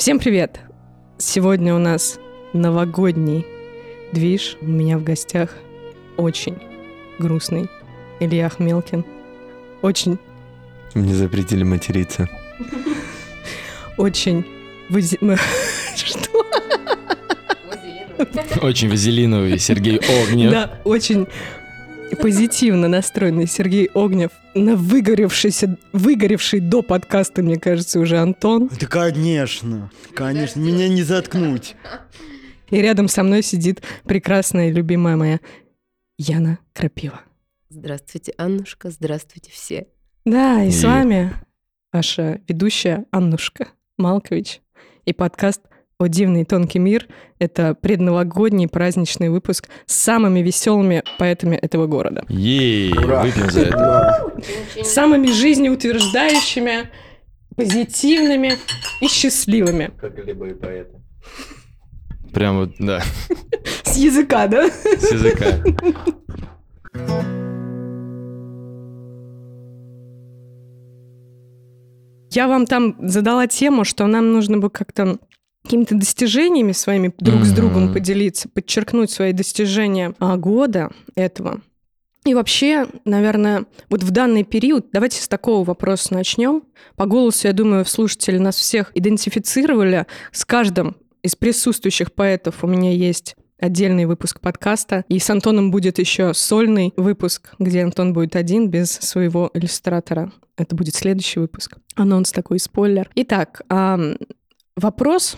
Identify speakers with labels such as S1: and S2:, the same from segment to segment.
S1: Всем привет! Сегодня у нас новогодний движ. У меня в гостях очень грустный Илья Хмелкин. Очень,
S2: Мне запретили материться.
S1: очень... Что?
S3: Очень вазелиновый Сергей Огнев.
S1: Да, очень позитивно настроенный Сергей Огнев, на выгоревшийся, выгоревший до подкаста, мне кажется, уже Антон.
S4: Да, конечно, конечно, меня не заткнуть.
S1: И рядом со мной сидит прекрасная и любимая моя Яна Крапива.
S5: Здравствуйте, Аннушка, здравствуйте все.
S1: Да, и с
S3: И-
S1: вами ваша ведущая Аннушка Малкович и подкаст «О дивный тонкий мир». Это предновогодний праздничный выпуск с самыми веселыми поэтами этого города.
S3: Ей, выпьем за это.
S1: С самыми жизнеутверждающими, позитивными и счастливыми.
S2: Как любые поэты.
S3: Прям вот, да,
S1: С языка, да?
S3: с языка.
S1: Я вам там задала тему, что нам нужно бы как-то какими-то достижениями своими друг с другом поделиться, подчеркнуть свои достижения а, года этого. И вообще, наверное, вот в данный период, давайте с такого вопроса начнем. По голосу, я думаю, слушатели нас всех идентифицировали. С каждым из присутствующих поэтов у меня есть отдельный выпуск подкаста. И с Антоном будет еще сольный выпуск, где Антон будет один, без своего иллюстратора. Это будет следующий выпуск. Анонс такой, спойлер. Итак, вопрос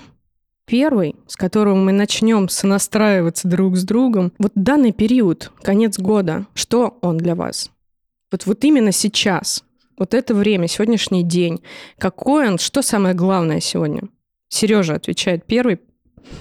S1: первый, с которого мы начнем сонастраиваться друг с другом. Вот данный период, конец года, что он для вас? Вот, вот именно сейчас, вот это время, сегодняшний день, какой он, что самое главное сегодня? Сережа отвечает первый.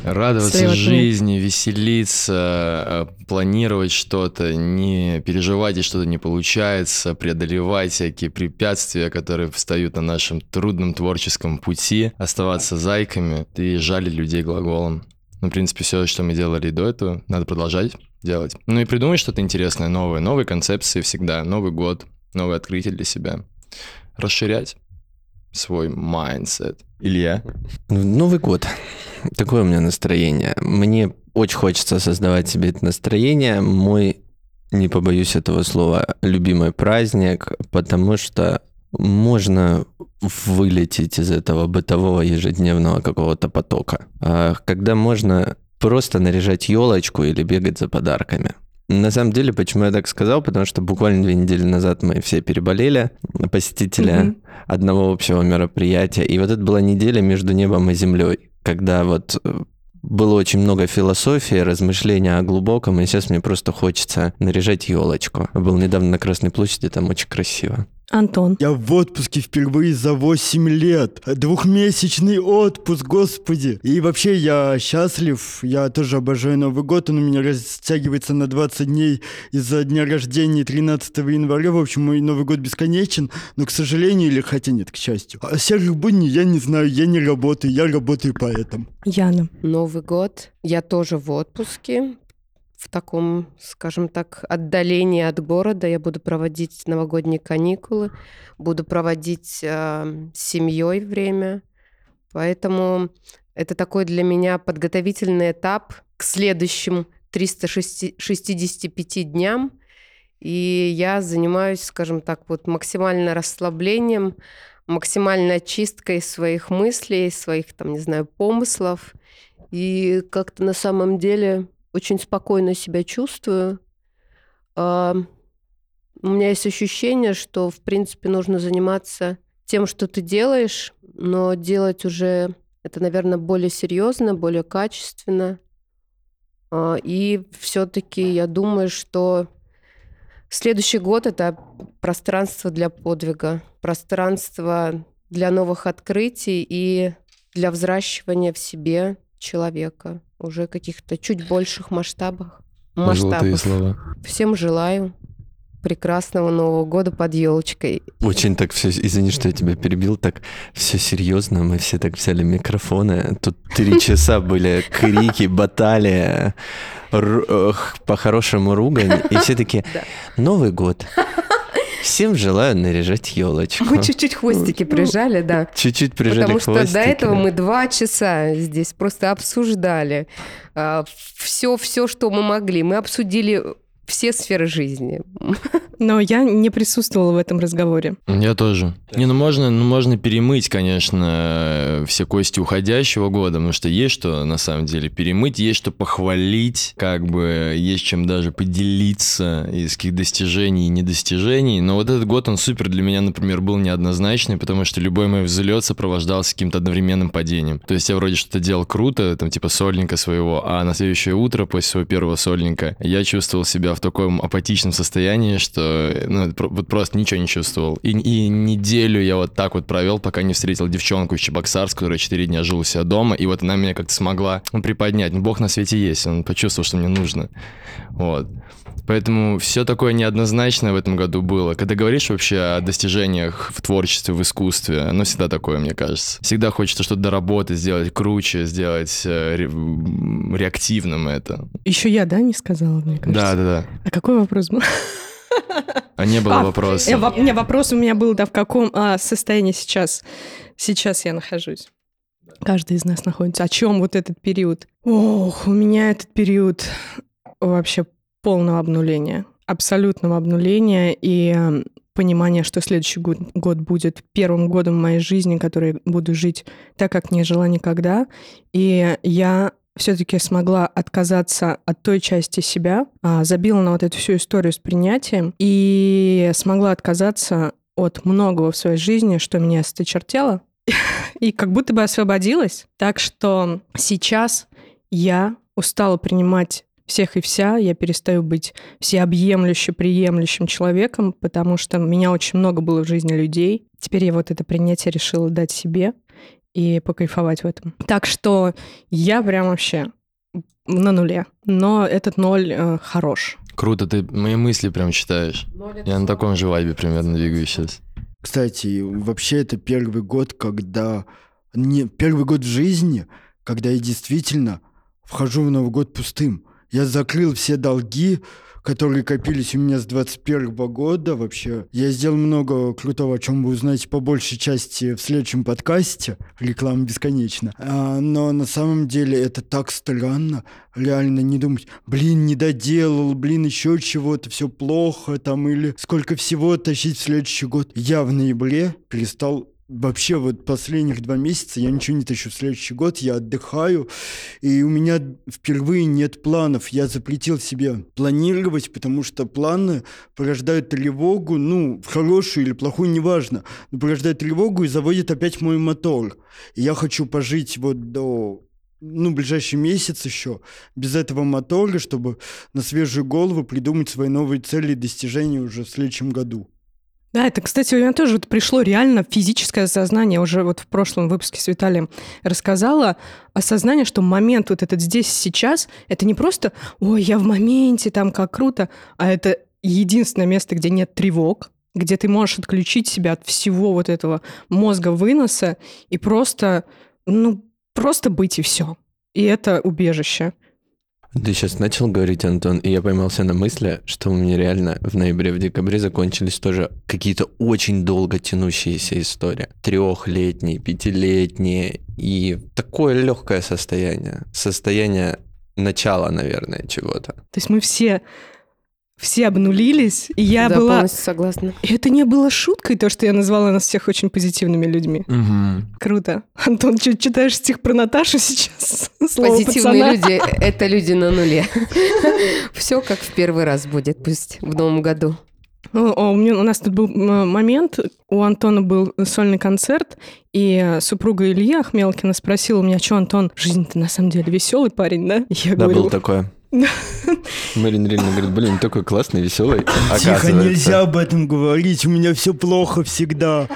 S3: Радоваться
S1: Слева
S3: жизни, веселиться, э, планировать что-то, не переживать, если что-то не получается, преодолевать всякие препятствия, которые встают на нашем трудном творческом пути, оставаться зайками и жалить людей глаголом. Ну, в принципе, все, что мы делали до этого, надо продолжать делать. Ну и придумать что-то интересное, новое. Новые концепции всегда, Новый год, новые открытия для себя. Расширять свой mindset. Илья?
S2: Новый год. Такое у меня настроение. Мне очень хочется создавать себе это настроение. Мой, не побоюсь этого слова, любимый праздник, потому что можно вылететь из этого бытового ежедневного какого-то потока. А Когда можно просто наряжать елочку или бегать за подарками. На самом деле, почему я так сказал? Потому что буквально две недели назад мы все переболели, посетители
S1: Мгм.
S2: одного общего мероприятия. И вот это была неделя между небом и землей, когда вот э, было очень много философии, размышления о глубоком, и сейчас мне просто хочется наряжать елочку. Был недавно на Красной площади, там очень красиво.
S1: Антон.
S4: Я в отпуске впервые за 8 лет. Двухмесячный отпуск, господи. И вообще я счастлив. Я тоже обожаю Новый год. Он у меня растягивается на 20 дней из-за дня рождения 13 января. В общем, мой Новый год бесконечен. Но, к сожалению, или хотя нет, к счастью. А серых будней я не знаю. Я не работаю. Я работаю поэтом.
S1: Яна.
S5: Новый год. Я тоже в отпуске. В таком, скажем так, отдалении от города. Я буду проводить новогодние каникулы, буду проводить э, с семьей время. Поэтому это такой для меня подготовительный этап к следующим 365 дням. И я занимаюсь, скажем так, вот максимально расслаблением, максимальной очисткой своих мыслей, своих, там, не знаю, помыслов. И как-то на самом деле очень спокойно себя чувствую. А, У меня есть ощущение, что, в принципе, нужно заниматься тем, что ты делаешь, но делать уже это, наверное, более серьезно, более качественно. А, И все-таки я думаю, что следующий год это пространство для подвига, пространство для новых открытий и для взращивания в себе человека уже каких-то чуть больших масштабах.
S3: Золотые
S5: масштабов.
S3: слова.
S5: Всем желаю прекрасного Нового года под елочкой.
S2: Очень так все, извини, что я тебя перебил, так все серьезно, мы все так взяли микрофоны, тут три часа были крики, эх, по-хорошему ругань, и все таки. Новый год. Всем желаю наряжать елочку.
S5: Мы чуть-чуть хвостики прижали, да.
S2: Чуть-чуть прижали
S5: Потому что
S2: хвостики.
S5: до этого мы два часа здесь просто обсуждали все, все, что мы могли. Мы обсудили все сферы жизни.
S1: Но я не присутствовала в этом разговоре.
S3: Я тоже. Не, ну можно, ну можно перемыть, конечно, все кости уходящего года, потому что есть что на самом деле перемыть, есть что похвалить, как бы есть чем даже поделиться из каких достижений и недостижений. Но вот этот год, он супер для меня, например, был неоднозначный, потому что любой мой взлет сопровождался каким-то одновременным падением. То есть я вроде что-то делал круто, там типа сольника своего, а на следующее утро после своего первого сольника я чувствовал себя в таком апатичном состоянии, что ну, вот просто ничего не чувствовал. И, и неделю я вот так вот провел, пока не встретил девчонку из Чебоксарска, которая 4 дня жила у себя дома, и вот она меня как-то смогла ну, приподнять. Ну, Бог на свете есть, он почувствовал, что мне нужно. Вот. Поэтому все такое неоднозначное в этом году было. Когда говоришь вообще о достижениях в творчестве, в искусстве, оно всегда такое, мне кажется. Всегда хочется что-то доработать, сделать круче, сделать э, ре- реактивным это.
S1: Еще я, да, не сказала, мне кажется?
S3: Да, да, да.
S1: А какой вопрос был?
S3: А не было
S1: А,
S3: вопроса.
S1: Э, воп- Не, вопрос у меня был, да, в каком а, состоянии сейчас, сейчас я нахожусь. Каждый из нас находится. О чем вот этот период? Ох, у меня этот период вообще полного обнуления, абсолютного обнуления и э, понимания, что следующий год, год будет первым годом моей жизни, который буду жить так, как не жила никогда. И я все-таки смогла отказаться от той части себя, а, забила на вот эту всю историю с принятием и смогла отказаться от многого в своей жизни, что меня осточертело, и как будто бы освободилась. Так что сейчас я устала принимать всех и вся, я перестаю быть всеобъемлюще приемлющим человеком, потому что у меня очень много было в жизни людей. Теперь я вот это принятие решила дать себе и покайфовать в этом. Так что я прям вообще на нуле. Но этот ноль э, хорош.
S3: Круто, ты мои мысли прям читаешь. Я на таком же вайбе примерно двигаюсь сейчас.
S4: Кстати, вообще это первый год, когда... Не, первый год в жизни, когда я действительно вхожу в Новый год пустым. Я закрыл все долги, которые копились у меня с 21 года вообще. Я сделал много крутого, о чем вы узнаете по большей части в следующем подкасте. Реклама бесконечна. А, но на самом деле это так странно. Реально не думать, блин, не доделал, блин, еще чего-то, все плохо там, или сколько всего тащить в следующий год. Я в ноябре перестал Вообще вот последних два месяца я ничего не тащу в следующий год, я отдыхаю, и у меня впервые нет планов. Я запретил себе планировать, потому что планы порождают тревогу, ну, хорошую или плохую, неважно, но порождают тревогу и заводят опять мой мотор. И я хочу пожить вот до ну, ближайший месяц еще без этого мотора, чтобы на свежую голову придумать свои новые цели и достижения уже в следующем году.
S1: Да, это, кстати, у меня тоже вот пришло реально физическое осознание. Уже вот в прошлом выпуске с Виталием рассказала осознание, что момент вот этот здесь сейчас, это не просто «Ой, я в моменте, там как круто», а это единственное место, где нет тревог, где ты можешь отключить себя от всего вот этого мозга выноса и просто, ну, просто быть и все. И это убежище.
S2: Ты сейчас начал говорить, Антон, и я поймался на мысли, что у меня реально в ноябре, в декабре закончились тоже какие-то очень долго тянущиеся истории. Трехлетние, пятилетние, и такое легкое состояние. Состояние начала, наверное, чего-то.
S1: То есть мы все все обнулились, и я
S5: да,
S1: была...
S5: полностью согласна.
S1: И это не было шуткой, то, что я назвала нас всех очень позитивными людьми.
S3: Угу.
S1: Круто. Антон, что, читаешь стих про Наташу сейчас? Слово
S5: Позитивные
S1: пацана.
S5: люди — это люди на нуле. Все как в первый раз будет, пусть в новом году.
S1: О, у, меня, у нас тут был момент, у Антона был сольный концерт, и супруга Илья Ахмелкина спросила у меня, что, Антон, жизнь-то на самом деле веселый парень, да? И Я
S2: Да,
S1: говорю,
S2: было такое. Марина Ильина говорит, блин, такой классный, веселый.
S4: Тихо, нельзя об этом говорить, у меня все плохо всегда.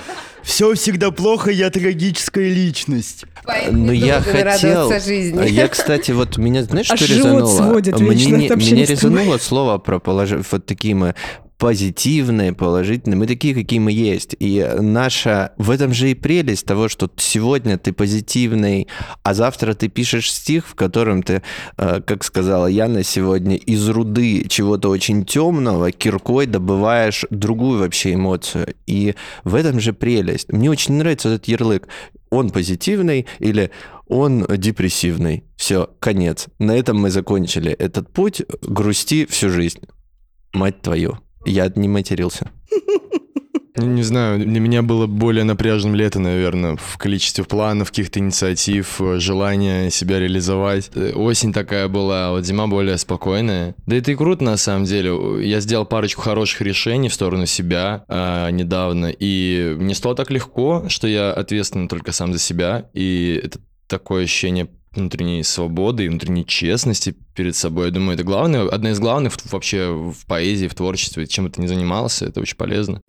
S4: Все всегда плохо, я трагическая личность.
S2: Ну, я хотел...
S5: радоваться жизни.
S2: Я, кстати, вот меня, знаешь,
S1: Аж
S2: что резануло?
S1: сводит
S2: Мне меня резануло слово про положи... вот такие мы позитивные, положительные. Мы такие, какие мы есть. И наша... В этом же и прелесть того, что сегодня ты позитивный, а завтра ты пишешь стих, в котором ты, э, как сказала Яна сегодня, из руды чего-то очень темного киркой добываешь другую вообще эмоцию. И в этом же прелесть. Мне очень нравится этот ярлык. Он позитивный или он депрессивный. Все, конец. На этом мы закончили этот путь. Грусти всю жизнь. Мать твою. Я не матерился.
S3: Не, не знаю, для меня было более напряженным лето, наверное, в количестве планов, каких-то инициатив, э, желания себя реализовать. Э, Осень такая была, а вот зима более спокойная. Да это и круто, на самом деле. Я сделал парочку хороших решений в сторону себя а, недавно, и мне стало так легко, что я ответственен только сам за себя, и это такое ощущение внутренней свободы и внутренней честности перед собой. Я думаю, это главное, одна из главных вообще в поэзии, в творчестве. Чем бы ты ни занимался, это очень полезно.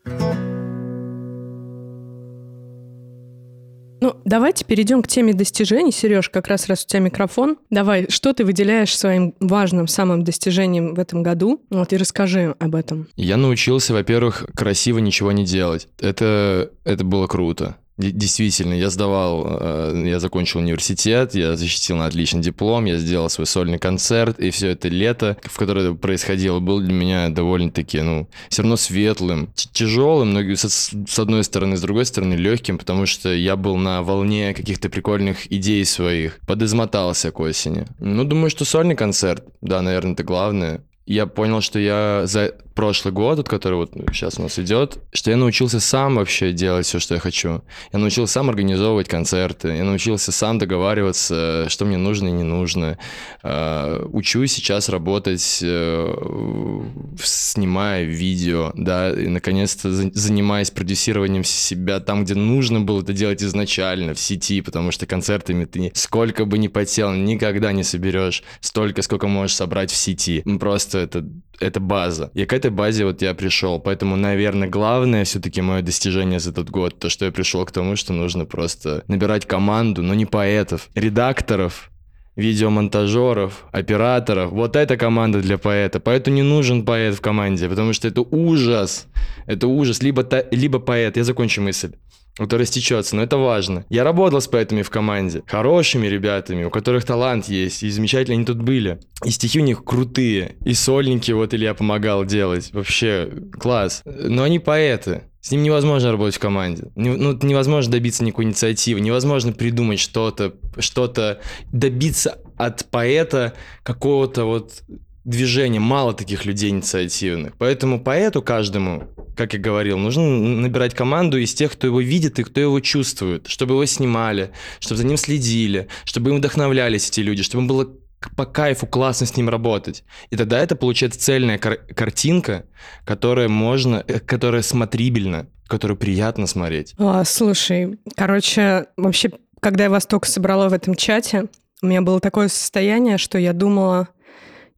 S1: Ну, давайте перейдем к теме достижений. Сереж, как раз раз у тебя микрофон. Давай, что ты выделяешь своим важным самым достижением в этом году? Вот и расскажи об этом.
S3: Я научился, во-первых, красиво ничего не делать. Это, это было круто. Действительно, я сдавал, э, я закончил университет, я защитил на отличный диплом, я сделал свой сольный концерт, и все это лето, в которое это происходило, было для меня довольно-таки, ну, все равно светлым, тяжелым, но с, с одной стороны, с другой стороны легким, потому что я был на волне каких-то прикольных идей своих, подизмотался к осени. Ну, думаю, что сольный концерт, да, наверное, это главное. Я понял, что я за прошлый год, вот, который вот сейчас у нас идет, что я научился сам вообще делать все, что я хочу. Я научился сам организовывать концерты, я научился сам договариваться, что мне нужно и не нужно. А, учусь сейчас работать, э, снимая видео, да, и наконец-то занимаясь продюсированием себя там, где нужно было это делать изначально, в сети, потому что концертами ты сколько бы ни потел, никогда не соберешь столько, сколько можешь собрать в сети. Просто это, это база. И какая-то этой базе вот я пришел. Поэтому, наверное, главное все-таки мое достижение за этот год, то, что я пришел к тому, что нужно просто набирать команду, но не поэтов, редакторов, видеомонтажеров, операторов. Вот эта команда для поэта. Поэту не нужен поэт в команде, потому что это ужас. Это ужас. Либо, та, либо поэт. Я закончу мысль который растечется, но это важно. Я работал с поэтами в команде, хорошими ребятами, у которых талант есть, и замечательно они тут были. И стихи у них крутые, и сольники вот Илья помогал делать, вообще класс. Но они поэты, с ним невозможно работать в команде. Ну, невозможно добиться никакой инициативы, невозможно придумать что-то, что-то, добиться от поэта какого-то вот движения. Мало таких людей инициативных. Поэтому поэту каждому как я говорил, нужно набирать команду из тех, кто его видит и кто его чувствует, чтобы его снимали, чтобы за ним следили, чтобы им вдохновлялись эти люди, чтобы им было по кайфу классно с ним работать. И тогда это получается цельная кар- картинка, которая можно, э, которая смотрибельна, которую приятно смотреть.
S1: А, слушай, короче, вообще, когда я вас только собрала в этом чате, у меня было такое состояние, что я думала,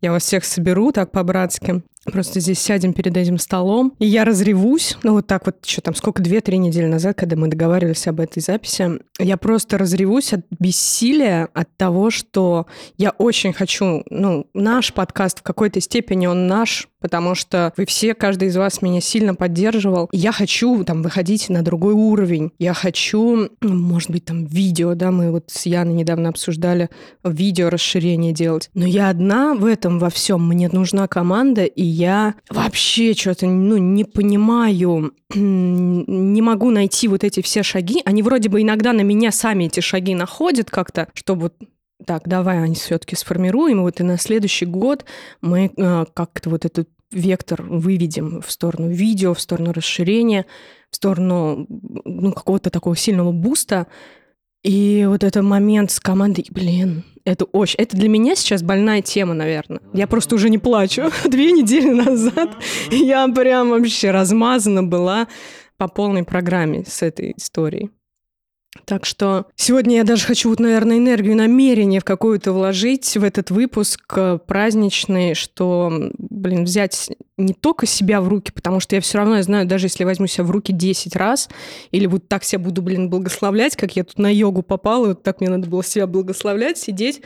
S1: я вас всех соберу так по-братски, Просто здесь сядем перед этим столом, и я разревусь. Ну, вот так вот, что там, сколько, две-три недели назад, когда мы договаривались об этой записи, я просто разревусь от бессилия, от того, что я очень хочу, ну, наш подкаст в какой-то степени, он наш, потому что вы все, каждый из вас меня сильно поддерживал. Я хочу там выходить на другой уровень. Я хочу, ну, может быть, там видео, да, мы вот с Яной недавно обсуждали видео расширение делать. Но я одна в этом во всем. Мне нужна команда, и я вообще что-то ну, не понимаю, не могу найти вот эти все шаги. Они вроде бы иногда на меня сами эти шаги находят как-то, чтобы так, давай они все-таки сформируем, вот и на следующий год мы э, как-то вот этот вектор выведем в сторону видео, в сторону расширения, в сторону ну, какого-то такого сильного буста. И вот этот момент с командой, блин, это очень... Это для меня сейчас больная тема, наверное. Я просто уже не плачу. Две недели назад я прям вообще размазана была по полной программе с этой историей. Так что сегодня я даже хочу, вот, наверное, энергию, намерение в какую-то вложить в этот выпуск э, праздничный, что, блин, взять не только себя в руки, потому что я все равно, я знаю, даже если возьму себя в руки 10 раз, или вот так себя буду, блин, благословлять, как я тут на йогу попала, вот так мне надо было себя благословлять, сидеть,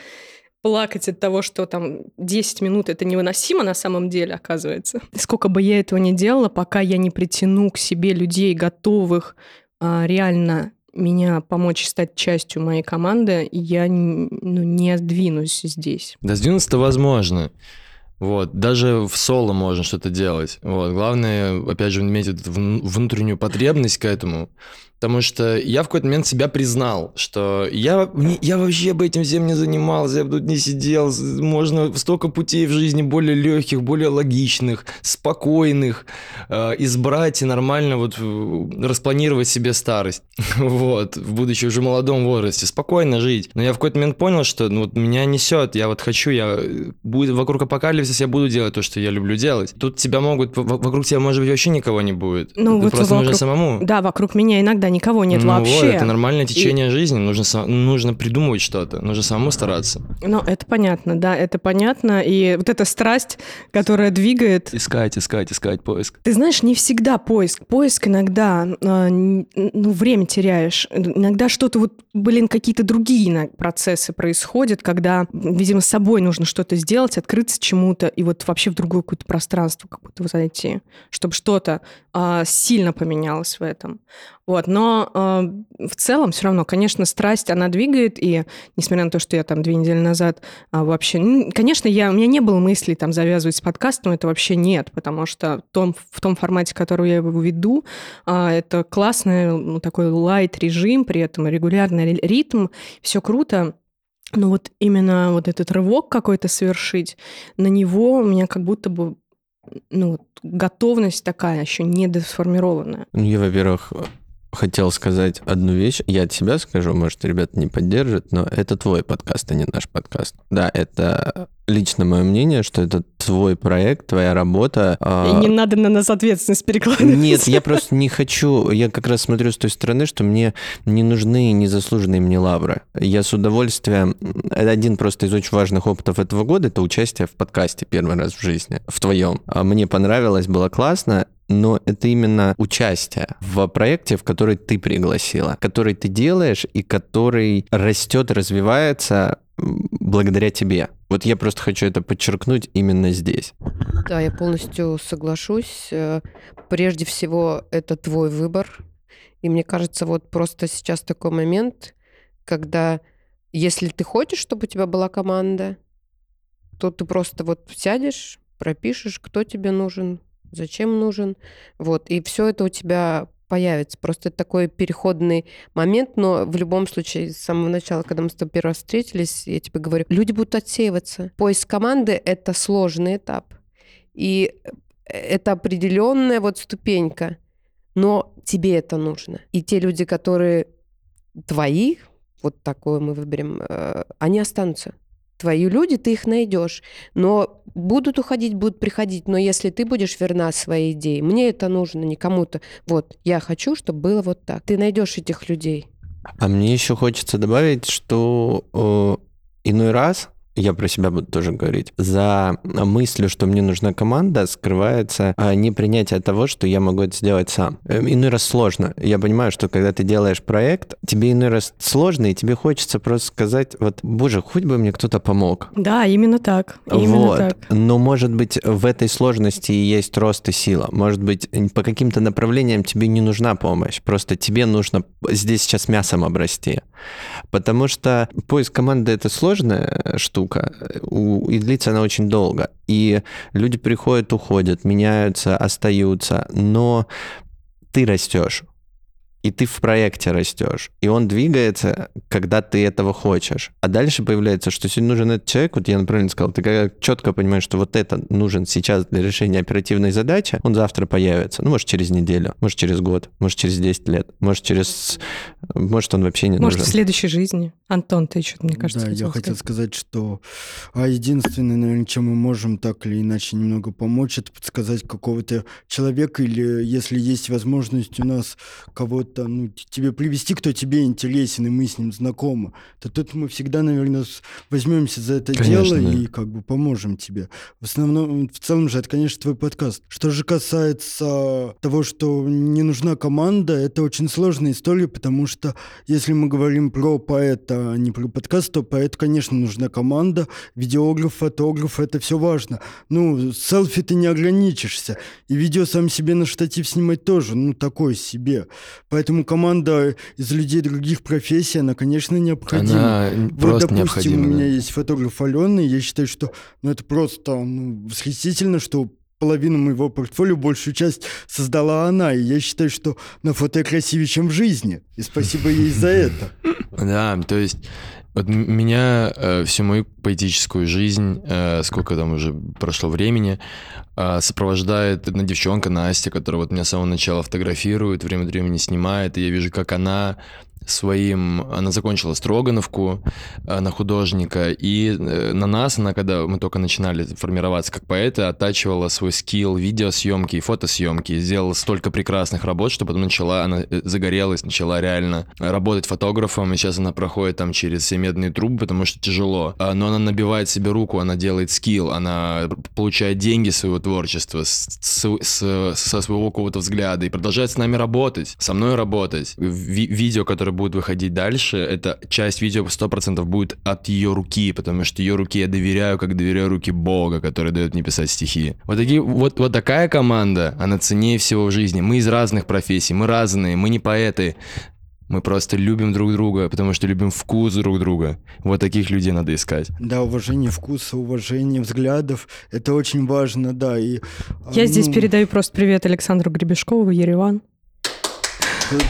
S1: плакать от того, что там 10 минут это невыносимо на самом деле, оказывается. Сколько бы я этого не делала, пока я не притяну к себе людей, готовых а, реально меня помочь стать частью моей команды, я ну, не сдвинусь здесь.
S3: Да сдвинуться-то возможно. Вот, даже в соло можно что-то делать. Вот, главное, опять же, иметь внутреннюю потребность к этому. Потому что я в какой-то момент себя признал, что я, я вообще бы этим всем не занимался, я бы тут не сидел. Можно столько путей в жизни более легких, более логичных, спокойных э, избрать и нормально вот распланировать себе старость. вот, в будучи уже молодом возрасте, спокойно жить. Но я в какой-то момент понял, что ну, вот меня несет, я вот хочу, я будет вокруг апокалипсиса, я буду делать то, что я люблю делать. Тут тебя могут, вокруг тебя, может быть, вообще никого не будет.
S1: Ну, вот просто вокруг, нужно самому. Да, вокруг меня иногда никого нет
S3: ну,
S1: вообще.
S3: Вот, это нормальное течение и... жизни, нужно, нужно придумывать что-то, нужно самому стараться.
S1: Ну, это понятно, да, это понятно. И вот эта страсть, которая двигает...
S3: Искать, искать, искать, поиск.
S1: Ты знаешь, не всегда поиск. Поиск иногда, э, ну, время теряешь. Иногда что-то вот, блин, какие-то другие процессы происходят, когда, видимо, с собой нужно что-то сделать, открыться чему-то, и вот вообще в другое какое-то пространство как будто зайти, чтобы что-то э, сильно поменялось в этом. Вот, но э, в целом все равно, конечно, страсть, она двигает, и несмотря на то, что я там две недели назад а, вообще... Конечно, я, у меня не было мыслей там завязывать с подкастом, это вообще нет, потому что в том, в том формате, который я его веду, а, это классный ну, такой лайт-режим, при этом регулярный ритм, все круто, но вот именно вот этот рывок какой-то совершить, на него у меня как будто бы ну, готовность такая еще недосформированная.
S2: Ну, я, во-первых, хотел сказать одну вещь. Я от себя скажу, может, ребята не поддержат, но это твой подкаст, а не наш подкаст. Да, это лично мое мнение, что это твой проект, твоя работа.
S1: А И не надо на нас ответственность перекладывать.
S2: Нет, я просто не хочу. Я как раз смотрю с той стороны, что мне не нужны незаслуженные мне лавры. Я с удовольствием... Это один просто из очень важных опытов этого года, это участие в подкасте первый раз в жизни, в твоем. А мне понравилось, было классно, но это именно участие в проекте, в который ты пригласила, который ты делаешь и который растет, развивается благодаря тебе. Вот я просто хочу это подчеркнуть именно здесь.
S5: Да, я полностью соглашусь. Э, прежде всего, это твой выбор. И мне кажется, вот просто сейчас такой момент, когда если ты хочешь, чтобы у тебя была команда, то ты просто вот сядешь, пропишешь, кто тебе нужен, зачем нужен, вот, и все это у тебя появится. Просто это такой переходный момент, но в любом случае, с самого начала, когда мы с тобой первый раз встретились, я тебе говорю, люди будут отсеиваться. Поиск команды — это сложный этап. И это определенная вот ступенька, но тебе это нужно. И те люди, которые твои, вот такое мы выберем, э, они останутся твои люди, ты их найдешь. Но будут уходить, будут приходить. Но если ты будешь верна своей идее, мне это нужно, не кому-то. Вот, я хочу, чтобы было вот так. Ты найдешь этих людей.
S2: А мне еще хочется добавить, что э, иной раз я про себя буду тоже говорить, за мыслью, что мне нужна команда, скрывается а, непринятие того, что я могу это сделать сам. Эм, иной раз сложно. Я понимаю, что когда ты делаешь проект, тебе иной раз сложно, и тебе хочется просто сказать, вот, боже, хоть бы мне кто-то помог.
S1: Да, именно так. Именно
S2: вот.
S1: так.
S2: Но, может быть, в этой сложности и есть рост и сила. Может быть, по каким-то направлениям тебе не нужна помощь. Просто тебе нужно здесь сейчас мясом обрасти. Потому что поиск команды — это сложная штука, и длится она очень долго. И люди приходят, уходят, меняются, остаются, но ты растешь и ты в проекте растешь, и он двигается, когда ты этого хочешь. А дальше появляется, что если нужен этот человек, вот я правильно сказал, ты когда четко понимаешь, что вот это нужен сейчас для решения оперативной задачи, он завтра появится. Ну, может, через неделю, может, через год, может, через 10 лет, может, через... Может, он вообще не
S1: может,
S2: нужен.
S1: Может, в следующей жизни. Антон, ты что-то, мне кажется,
S4: Да, я хотел сказать, что а единственное, наверное, чем мы можем так или иначе немного помочь, это подсказать какого-то человека или, если есть возможность у нас кого-то кого-то, ну, тебе привести, кто тебе интересен, и мы с ним знакомы, то тут мы всегда, наверное, возьмемся за это
S2: Конечно,
S4: дело
S2: да.
S4: и как бы поможем тебе. В основном, в целом же, это, конечно, твой подкаст. Что же касается того, что не нужна команда, это очень сложная история, потому что если мы говорим про поэта, а не про подкаст, то поэту, конечно, нужна команда, видеограф, фотограф, это все важно. Ну, селфи ты не ограничишься. И видео сам себе на штатив снимать тоже, ну, такое себе. Поэтому команда из людей других профессий, она, конечно, необходима.
S3: Она
S4: Вот,
S3: просто
S4: допустим,
S3: необходима.
S4: у меня
S3: да.
S4: есть фотограф Алена, и я считаю, что ну, это просто ну, восхитительно, что половину моего портфолио, большую часть создала она. И я считаю, что на фото я красивее, чем в жизни. И спасибо ей за это.
S3: Да, то есть вот меня э, всю мою поэтическую жизнь, э, сколько там уже прошло времени, э, сопровождает одна девчонка Настя, которая вот меня с самого начала фотографирует, время от времени снимает, и я вижу, как она своим... Она закончила Строгановку э, на художника, и э, на нас она, когда мы только начинали формироваться как поэты, оттачивала свой скилл видеосъемки и фотосъемки, сделала столько прекрасных работ, что потом начала, она э, загорелась, начала реально работать фотографом, и сейчас она проходит там через все медные трубы, потому что тяжело. А, Но она набивает себе руку, она делает скилл, она получает деньги своего творчества, с- с- с- со своего какого-то взгляда, и продолжает с нами работать, со мной работать. Ви- видео, которое будет выходить дальше, это часть видео 100% будет от ее руки, потому что ее руки я доверяю, как доверяю руки Бога, который дает мне писать стихи. Вот, такие, вот, вот такая команда, она ценнее всего в жизни. Мы из разных профессий, мы разные, мы не поэты, мы просто любим друг друга, потому что любим вкус друг друга. Вот таких людей надо искать.
S4: Да, уважение вкуса, уважение взглядов, это очень важно, да. И, а,
S1: Я здесь
S4: ну,
S1: передаю просто привет Александру Гребешкову, Ереван.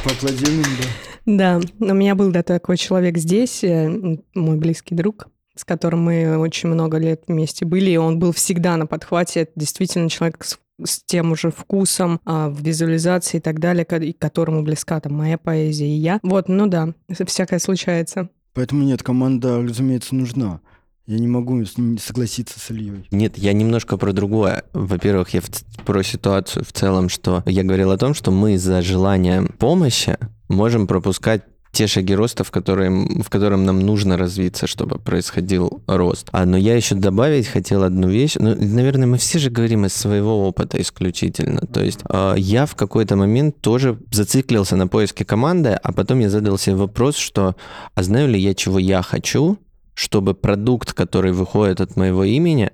S4: Поаплодируем, да.
S1: Да, у меня был да, такой человек здесь, э, мой близкий друг, с которым мы очень много лет вместе были, и он был всегда на подхвате. Это действительно человек с, с тем уже вкусом а, в визуализации и так далее, к которому близка там моя поэзия и я. Вот, ну да, всякое случается.
S4: Поэтому нет, команда, разумеется, нужна. Я не могу согласиться с Ильей.
S2: Нет, я немножко про другое. Во-первых, я в про ситуацию в целом, что я говорил о том, что мы из-за желания помощи можем пропускать те шаги роста, в, которые, в котором нам нужно развиться, чтобы происходил рост. А, но я еще добавить хотел одну вещь. Ну, наверное, мы все же говорим из своего опыта исключительно. То есть э, я в какой-то момент тоже зациклился на поиске команды, а потом я задал себе вопрос, что а знаю ли я, чего я хочу, чтобы продукт, который выходит от моего имени,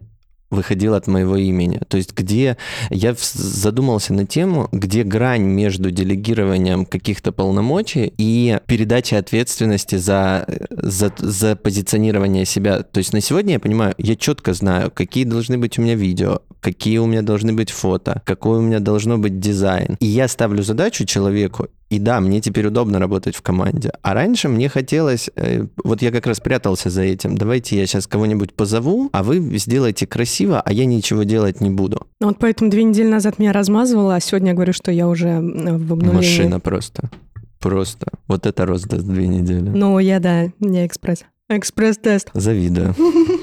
S2: выходил от моего имени. То есть где я задумался на тему, где грань между делегированием каких-то полномочий и передачей ответственности за, за, за позиционирование себя. То есть на сегодня я понимаю, я четко знаю, какие должны быть у меня видео, какие у меня должны быть фото, какой у меня должно быть дизайн. И я ставлю задачу человеку, и да, мне теперь удобно работать в команде. А раньше мне хотелось, э, вот я как раз прятался за этим, давайте я сейчас кого-нибудь позову, а вы сделайте красиво, а я ничего делать не буду.
S1: Ну Вот поэтому две недели назад меня размазывала, а сегодня я говорю, что я уже э, в обнулении.
S2: Машина просто. Просто. Вот это рост за две недели.
S1: Ну, я, да, не экспресс. Экспресс-тест.
S2: Завидую.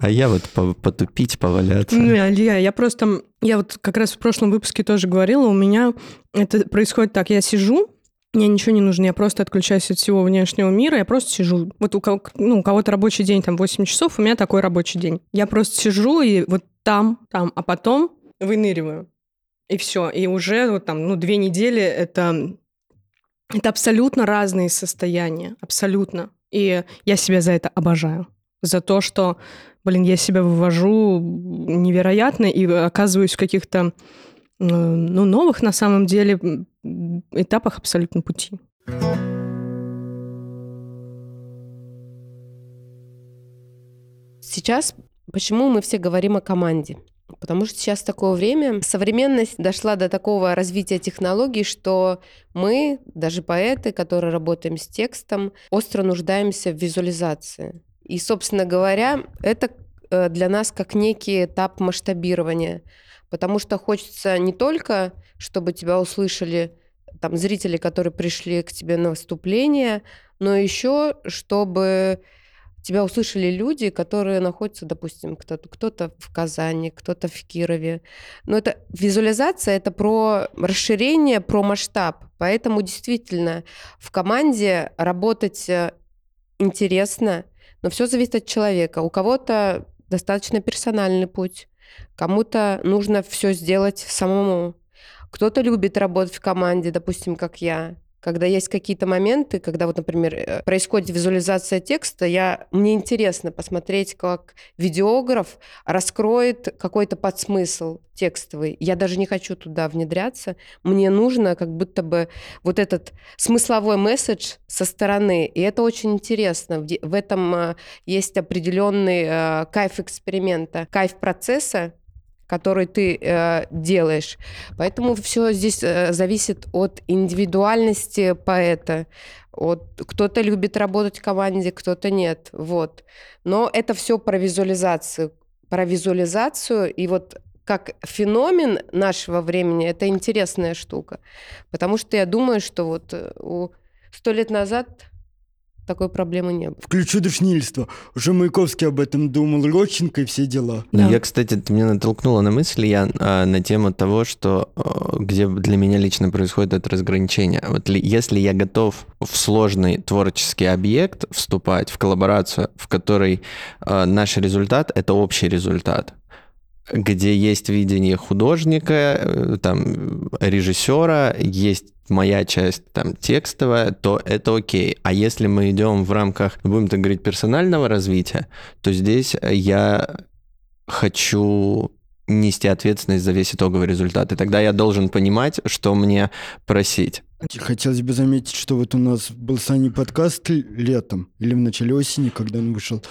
S2: А я вот по- потупить, поваляться.
S1: Не, Илья, я просто... Я вот как раз в прошлом выпуске тоже говорила, у меня это происходит так. Я сижу, мне ничего не нужно, я просто отключаюсь от всего внешнего мира, я просто сижу. Вот у, кого, ну, у кого-то рабочий день там 8 часов, у меня такой рабочий день. Я просто сижу и вот там, там, а потом выныриваю. И все. И уже вот там, ну, две недели это, это абсолютно разные состояния. Абсолютно. И я себя за это обожаю. За то, что, блин, я себя вывожу невероятно и оказываюсь в каких-то, э, ну, новых на самом деле этапах абсолютно пути.
S5: Сейчас почему мы все говорим о команде? Потому что сейчас такое время, современность дошла до такого развития технологий, что мы, даже поэты, которые работаем с текстом, остро нуждаемся в визуализации. И, собственно говоря, это э, для нас как некий этап масштабирования, потому что хочется не только, чтобы тебя услышали там зрители, которые пришли к тебе на выступление, но еще чтобы тебя услышали люди, которые находятся, допустим, кто-то кто в Казани, кто-то в Кирове. Но это визуализация, это про расширение, про масштаб. Поэтому действительно в команде работать э, интересно, но все зависит от человека. У кого-то достаточно персональный путь, кому-то нужно все сделать самому. Кто-то любит работать в команде, допустим, как я когда есть какие-то моменты, когда вот, например, э, происходит визуализация текста, я, мне интересно посмотреть, как видеограф раскроет какой-то подсмысл текстовый. Я даже не хочу туда внедряться. Мне нужно как будто бы вот этот смысловой месседж со стороны. И это очень интересно. В этом э, есть определенный э, кайф эксперимента, кайф процесса, который ты э, делаешь. Поэтому все здесь э, зависит от индивидуальности поэта. От, кто-то любит работать в команде, кто-то нет. Вот. Но это все про визуализацию. Про визуализацию и вот как феномен нашего времени, это интересная штука. Потому что я думаю, что вот э, сто лет назад такой проблемы не было.
S4: Включу душнильство. Уже Маяковский об этом думал, Родченко и все дела.
S2: Да. Я, кстати, ты меня натолкнула на мысль, я а, на тему того, что а, где для меня лично происходит это разграничение. Вот ли, если я готов в сложный творческий объект вступать, в коллаборацию, в которой а, наш результат — это общий результат, где есть видение художника, э, там, режиссера, есть моя часть там текстовая, то это окей. А если мы идем в рамках, будем так говорить, персонального развития, то здесь я хочу нести ответственность за весь итоговый результат. И тогда я должен понимать, что мне просить.
S4: Хотелось бы заметить, что вот у нас был с подкаст летом или в начале осени, когда он вышел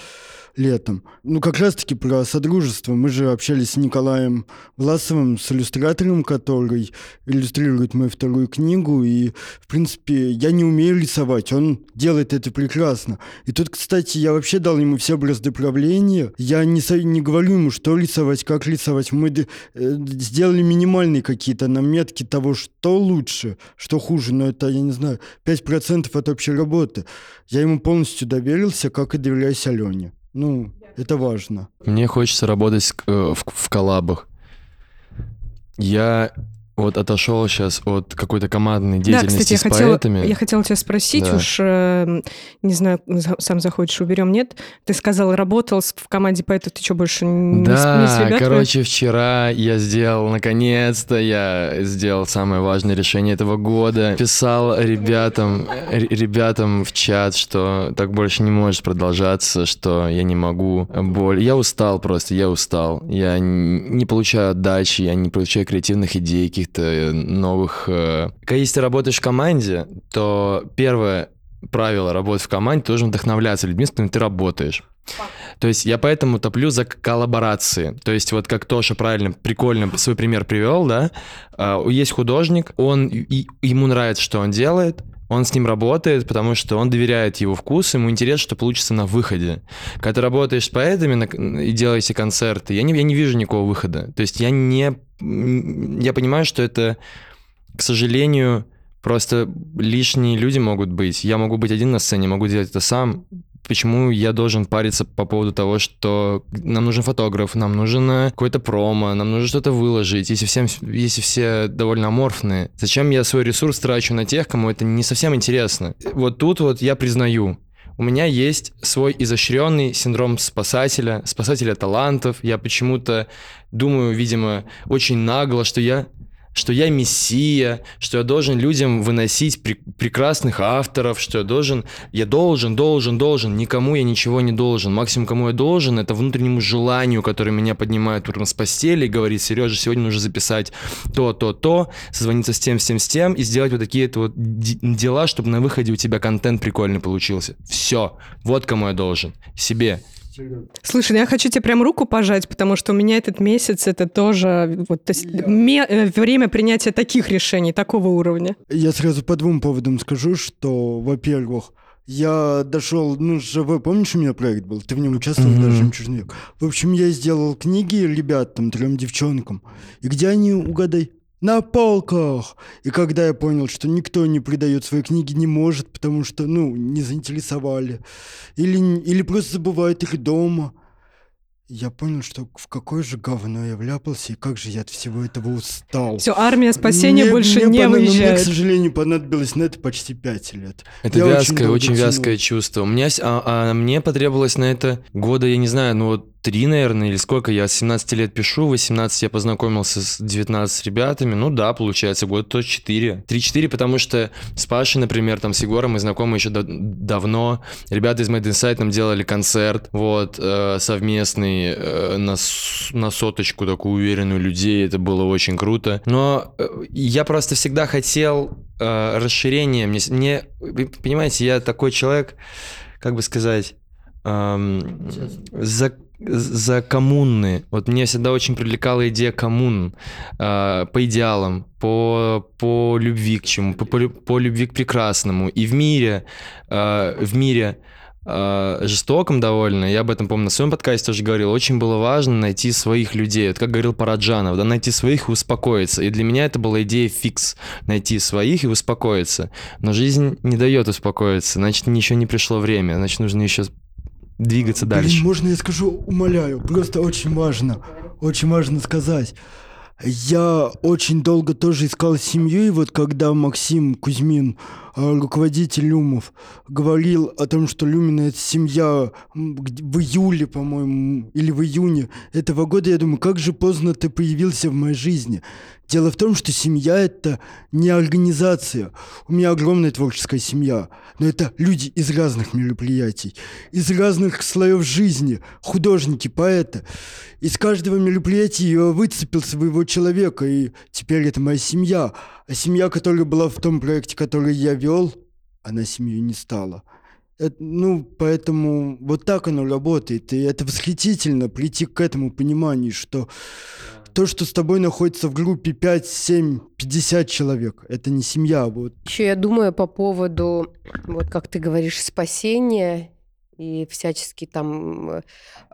S4: летом. Ну, как раз-таки про содружество. Мы же общались с Николаем Власовым, с иллюстратором, который иллюстрирует мою вторую книгу. И, в принципе, я не умею рисовать. Он делает это прекрасно. И тут, кстати, я вообще дал ему все образы правления. Я не, не говорю ему, что рисовать, как рисовать. Мы э, сделали минимальные какие-то наметки того, что лучше, что хуже. Но это, я не знаю, 5% от общей работы. Я ему полностью доверился, как и доверяюсь Алене. Ну, это важно.
S3: Мне хочется работать э, в, в коллабах. Я вот отошел сейчас от какой-то командной деятельности да, кстати, с
S1: я хотела,
S3: поэтами.
S1: Я хотела тебя спросить, да. уж э, не знаю, сам заходишь, уберем, нет? Ты сказал, работал в команде поэтов, ты что, больше не,
S3: да,
S1: не с ребятами?
S3: короче, вчера я сделал, наконец-то, я сделал самое важное решение этого года. Писал ребятам, ребятам в чат, что так больше не может продолжаться, что я не могу боль. Я устал просто, я устал. Я не получаю отдачи, я не получаю креативных идей, каких каких-то э, новых... Э, когда если ты работаешь в команде, то первое правило работы в команде тоже вдохновляться людьми, с которыми ты работаешь. То есть я поэтому топлю за коллаборации. То есть вот как Тоша правильно, прикольно свой пример привел, да, а, есть художник, он, ему нравится, что он делает, он с ним работает, потому что он доверяет его вкусу, ему интересно, что получится на выходе. Когда ты работаешь с поэтами и делаете концерты, я не, я не вижу никакого выхода. То есть я не... Я понимаю, что это, к сожалению, просто лишние люди могут быть. Я могу быть один на сцене, могу делать это сам, почему я должен париться по поводу того, что нам нужен фотограф, нам нужен э, какой-то промо, нам нужно что-то выложить, если, всем, если все довольно аморфные. Зачем я свой ресурс трачу на тех, кому это не совсем интересно? Вот тут вот я признаю, у меня есть свой изощренный синдром спасателя, спасателя талантов. Я почему-то думаю, видимо, очень нагло, что я что я мессия, что я должен людям выносить пр- прекрасных авторов, что я должен, я должен, должен, должен, никому я ничего не должен. Максимум, кому я должен, это внутреннему желанию, которое меня поднимает утром с постели и говорит, Сережа, сегодня нужно записать то, то, то, созвониться с тем, с тем, с тем и сделать вот такие вот дела, чтобы на выходе у тебя контент прикольный получился. Все, вот кому я должен. Себе.
S1: Слушай, ну я хочу тебе прям руку пожать, потому что у меня этот месяц это тоже вот, то есть, ме- э, время принятия таких решений, такого уровня.
S4: Я сразу по двум поводам скажу, что, во-первых, я дошел, ну, ЖВ, помнишь, у меня проект был? Ты в нем участвовал, mm-hmm. даже «Жемчужный век». В общем, я сделал книги ребятам, трем девчонкам. И где они, угадай? На полках. И когда я понял, что никто не придает свои книги, не может, потому что, ну, не заинтересовали. Или, или просто забывает их дома. Я понял, что в какое же говно я вляпался, и как же я от всего этого устал.
S1: Все, армия спасения
S4: Мне-
S1: больше
S4: мне
S1: не
S4: понад- Мне, к
S1: выезжает.
S4: сожалению, понадобилось на это почти пять лет.
S3: Это
S4: Я очень
S3: вязкое, очень,
S4: тянул.
S3: вязкое чувство. У меня, а, а мне потребовалось на это года, я не знаю, ну вот три, наверное, или сколько. Я с 17 лет пишу, в 18 я познакомился с 19 ребятами. Ну да, получается, год то 4. 3-4, потому что с Пашей, например, там с Егором мы знакомы еще да- давно. Ребята из Made Insight нам делали концерт, вот, э, совместный, э, на, на соточку такую уверенную людей. Это было очень круто. Но э, я просто всегда хотел э, расширения. Мне, мне, вы понимаете, я такой человек, как бы сказать, эм, за, за коммуны. Вот мне всегда очень привлекала идея коммун э, по идеалам, по, по любви к чему, по, по, по любви к прекрасному. И в мире, э, в мире э, жестоком довольно, я об этом, помню, на своем подкасте тоже говорил, очень было важно найти своих людей. Вот как говорил Параджанов, да, найти своих и успокоиться. И для меня это была идея фикс, найти своих и успокоиться. Но жизнь не дает успокоиться, значит, еще не пришло время, значит, нужно еще двигаться
S4: Блин,
S3: дальше.
S4: можно я скажу, умоляю, просто очень важно, очень важно сказать. Я очень долго тоже искал семью, и вот когда Максим Кузьмин, руководитель Люмов, говорил о том, что Люмина это семья в июле, по-моему, или в июне этого года, я думаю, как же поздно ты появился в моей жизни. Дело в том, что семья — это не организация. У меня огромная творческая семья, но это люди из разных мероприятий, из разных слоев жизни, художники, поэты. Из каждого мероприятия я выцепил своего человека, и теперь это моя семья. А семья, которая была в том проекте, который я вел, она семьей не стала. Это- ну, поэтому вот так оно работает. И это восхитительно прийти к этому пониманию, что то, что с тобой находится в группе 5, 7, 50 человек, это не семья. Вот
S5: Еще я думаю по поводу, вот как ты говоришь, спасения и всячески там э,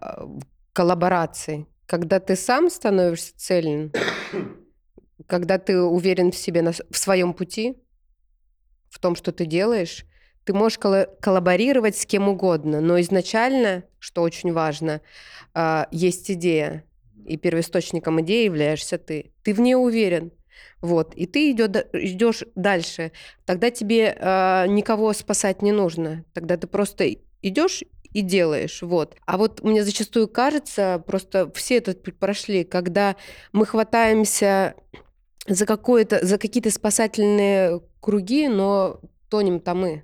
S5: э, коллаборации. Когда ты сам становишься цельным, когда ты уверен в себе, на в своем пути, в том, что ты делаешь, ты можешь колла- коллаборировать с кем угодно, но изначально, что очень важно, а, есть идея, и первоисточником идеи являешься ты. Ты в ней уверен. Вот, и ты идешь дальше. Тогда тебе а, никого спасать не нужно. Тогда ты просто идешь и делаешь. Вот. А вот мне зачастую кажется, просто все путь прошли, когда мы хватаемся за, какое-то, за какие-то спасательные круги, но тонем-то мы.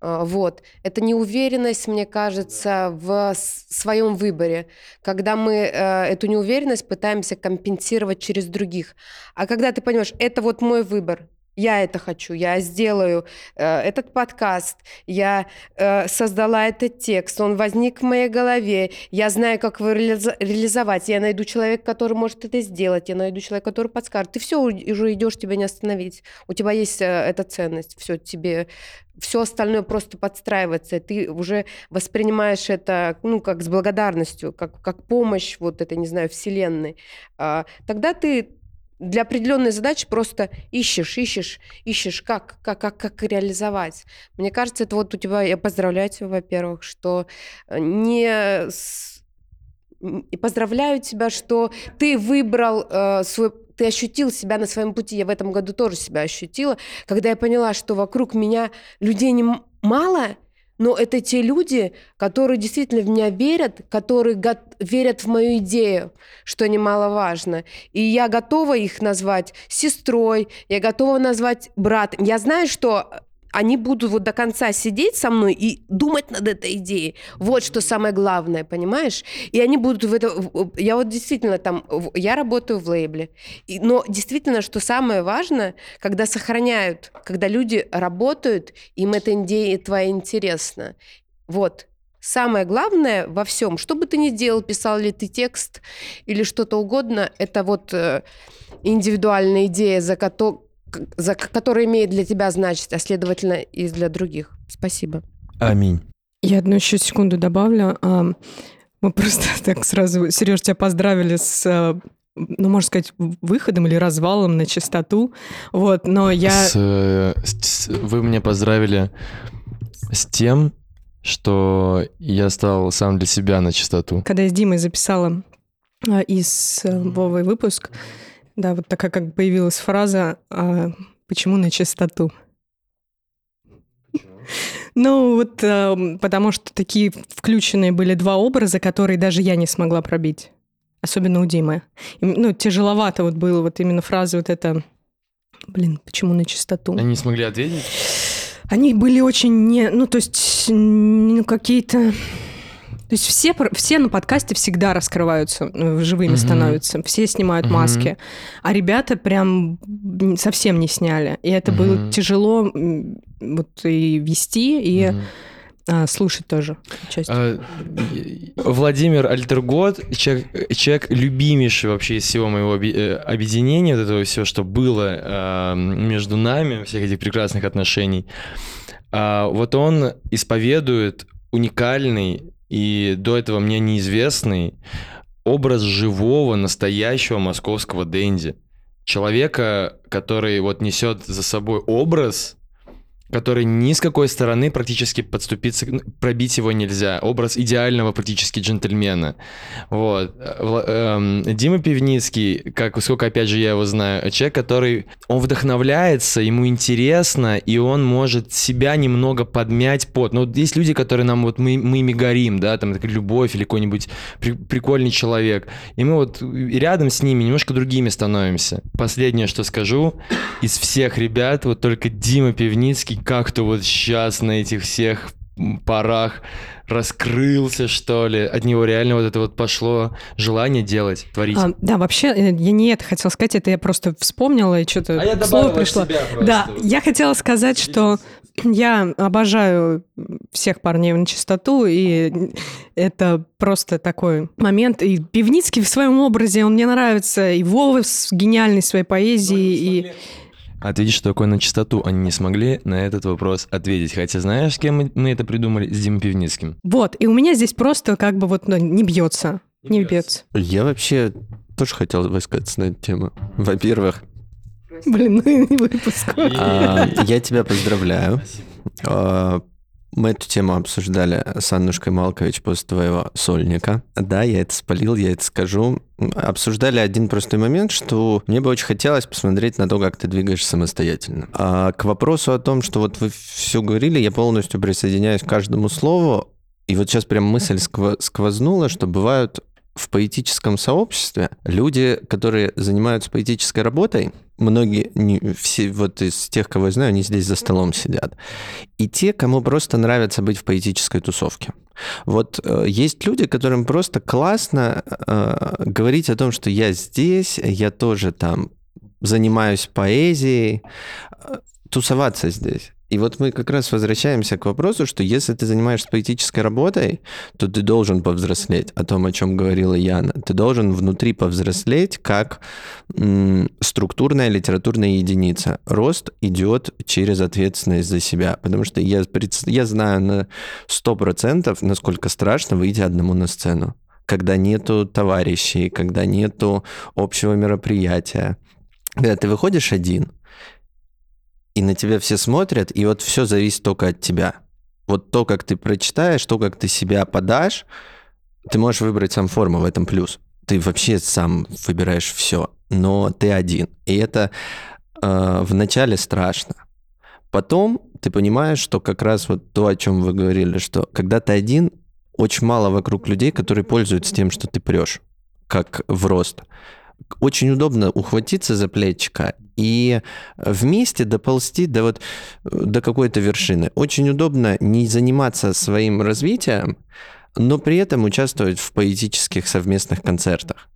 S5: А, Вот. Это неуверенность, мне кажется, в своем выборе, когда мы э, эту неуверенность пытаемся компенсировать через других. А когда ты понимаешь, это вот мой выбор, я это хочу, я сделаю э, этот подкаст, я э, создала этот текст, он возник в моей голове, я знаю, как его реализовать, я найду человека, который может это сделать, я найду человека, который подскажет. Ты все уже идешь, тебя не остановить. У тебя есть э, эта ценность, все тебе, все остальное просто подстраивается, и ты уже воспринимаешь это, ну, как с благодарностью, как, как помощь, вот это, не знаю, вселенной. А, тогда ты для определенной задачи просто ищешь, ищешь, ищешь, как, как, как, как реализовать. Мне кажется, это вот у тебя, я поздравляю тебя, во-первых, что э, не... с- И поздравляю тебя, что ты выбрал э, свой... Ты ощутил себя на своем пути. Я в этом году тоже себя ощутила, когда я поняла, что вокруг меня людей не мало, но это те люди, которые действительно в меня верят, которые верят в мою идею, что немаловажно. И я готова их назвать сестрой, я готова назвать братом. Я знаю, что они будут вот до конца сидеть со мной и думать над этой идеей. Вот что самое главное, понимаешь? И они будут в это... Я вот действительно там... Я работаю в лейбле. И- но действительно, что самое важное, когда сохраняют, когда люди работают, им эта идея твоя интересна. Вот. Самое главное во всем, что бы ты ни делал, писал ли ты текст или что-то угодно, это вот э, индивидуальная идея, за, кото- к- за к- которая имеет для тебя значимость, а следовательно и для других. Спасибо.
S3: Аминь.
S1: Я одну еще секунду добавлю. Мы просто так сразу, Сереж, тебя поздравили с а, ну, можно сказать, выходом или развалом на чистоту. Вот, но я...
S3: С, э, с- вы меня поздравили с тем, что я стал сам для себя на чистоту.
S1: Когда я с Димой записала а, из э, Вовой выпуск, да, вот такая как появилась фраза а, «Почему на чистоту?» Ну, вот эм, потому что такие включенные были два образа, которые даже я не смогла пробить. Особенно у Димы. И, ну, тяжеловато вот было вот именно фраза вот эта Блин, почему на чистоту?
S3: Они не смогли ответить?
S1: Они были очень не... Ну, то есть, ну, какие-то... То есть все, все на подкасте всегда раскрываются, э, живыми
S3: Мгм.
S1: становятся, все снимают
S3: Мгм.
S1: маски, а ребята прям совсем не сняли. И это было
S3: Мгм.
S1: тяжело вот и вести, и
S3: Мгм.
S1: а, слушать тоже часть.
S3: А, Владимир Альтергот, человек, человек любимейший вообще из всего моего э, объединения, вот этого всего, что было а, между нами, всех этих прекрасных отношений. А, Вот он исповедует уникальный и до этого мне неизвестный образ живого, настоящего московского денди. Человека, который вот несет за собой образ, который ни с какой стороны практически подступиться, ну, пробить его нельзя. Образ идеального практически джентльмена. Вот. Эм, Дима Пивницкий, как, сколько опять же я его знаю, человек, который, он вдохновляется, ему интересно, и он может себя немного подмять под. Ну, вот есть люди, которые нам, вот мы, мы ими горим, да, там, любовь или какой-нибудь при- прикольный человек. И мы вот рядом с ними немножко другими становимся. Последнее, что скажу, из всех ребят, вот только Дима Пивницкий как-то вот сейчас на этих всех м, парах раскрылся, что ли. От него реально вот это вот пошло желание делать, творить.
S1: А, да, вообще, э, я не это хотела сказать, это я просто вспомнила, и что-то слово пришло. Да, я хотела сказать, что я обожаю всех парней на чистоту, и это просто такой момент. И Пивницкий в своем образе, он мне нравится, и Вова с гениальной своей поэзией, и...
S3: Ответить, что такое на чистоту, они не смогли на этот вопрос ответить. Хотя знаешь, с кем мы- это придумали? С Димой Пивницким.
S1: Вот, и у меня здесь просто как бы вот ну, не бьется, не бьется.
S2: Я вообще тоже хотел высказаться на эту тему. Во-первых,
S1: Блин, ну и выпуск.
S2: а, я тебя поздравляю. Мы эту тему обсуждали с Аннушкой Малкович после твоего сольника. Да, я это спалил, я это скажу. Обсуждали один простой момент, что мне бы очень хотелось посмотреть на то, как ты двигаешься самостоятельно. А к вопросу о том, что вот вы все говорили, я полностью присоединяюсь к каждому слову. И вот сейчас прям мысль скво- сквознула, что бывают в поэтическом сообществе люди, которые занимаются поэтической работой, многие, не, все вот из тех, кого я знаю, они здесь за столом сидят, и те, кому просто нравится быть в поэтической тусовке. Вот э, есть люди, которым просто классно э, говорить о том, что я здесь, я тоже там занимаюсь поэзией, э, тусоваться здесь. И вот мы как раз возвращаемся к вопросу, что если ты занимаешься поэтической работой, то ты должен повзрослеть, о том, о чем говорила Яна. Ты должен внутри повзрослеть как структурная литературная единица. Рост идет через ответственность за себя. Потому что я, я знаю на 100%, насколько страшно выйти одному на сцену когда нету товарищей, когда нету общего мероприятия. Когда ты выходишь один, и на тебя все смотрят, и вот все зависит только от тебя. Вот то, как ты прочитаешь, то, как ты себя подашь, ты можешь выбрать сам форму, в этом плюс. Ты вообще сам выбираешь все, но ты один. И это э, вначале страшно. Потом ты понимаешь, что как раз вот то, о чем вы говорили, что когда ты один, очень мало вокруг людей, которые пользуются тем, что ты прешь, как в рост. Очень удобно ухватиться за плечика и вместе доползти до вот до какой-то вершины. Очень удобно не заниматься своим развитием, но при этом участвовать в поэтических совместных концертах.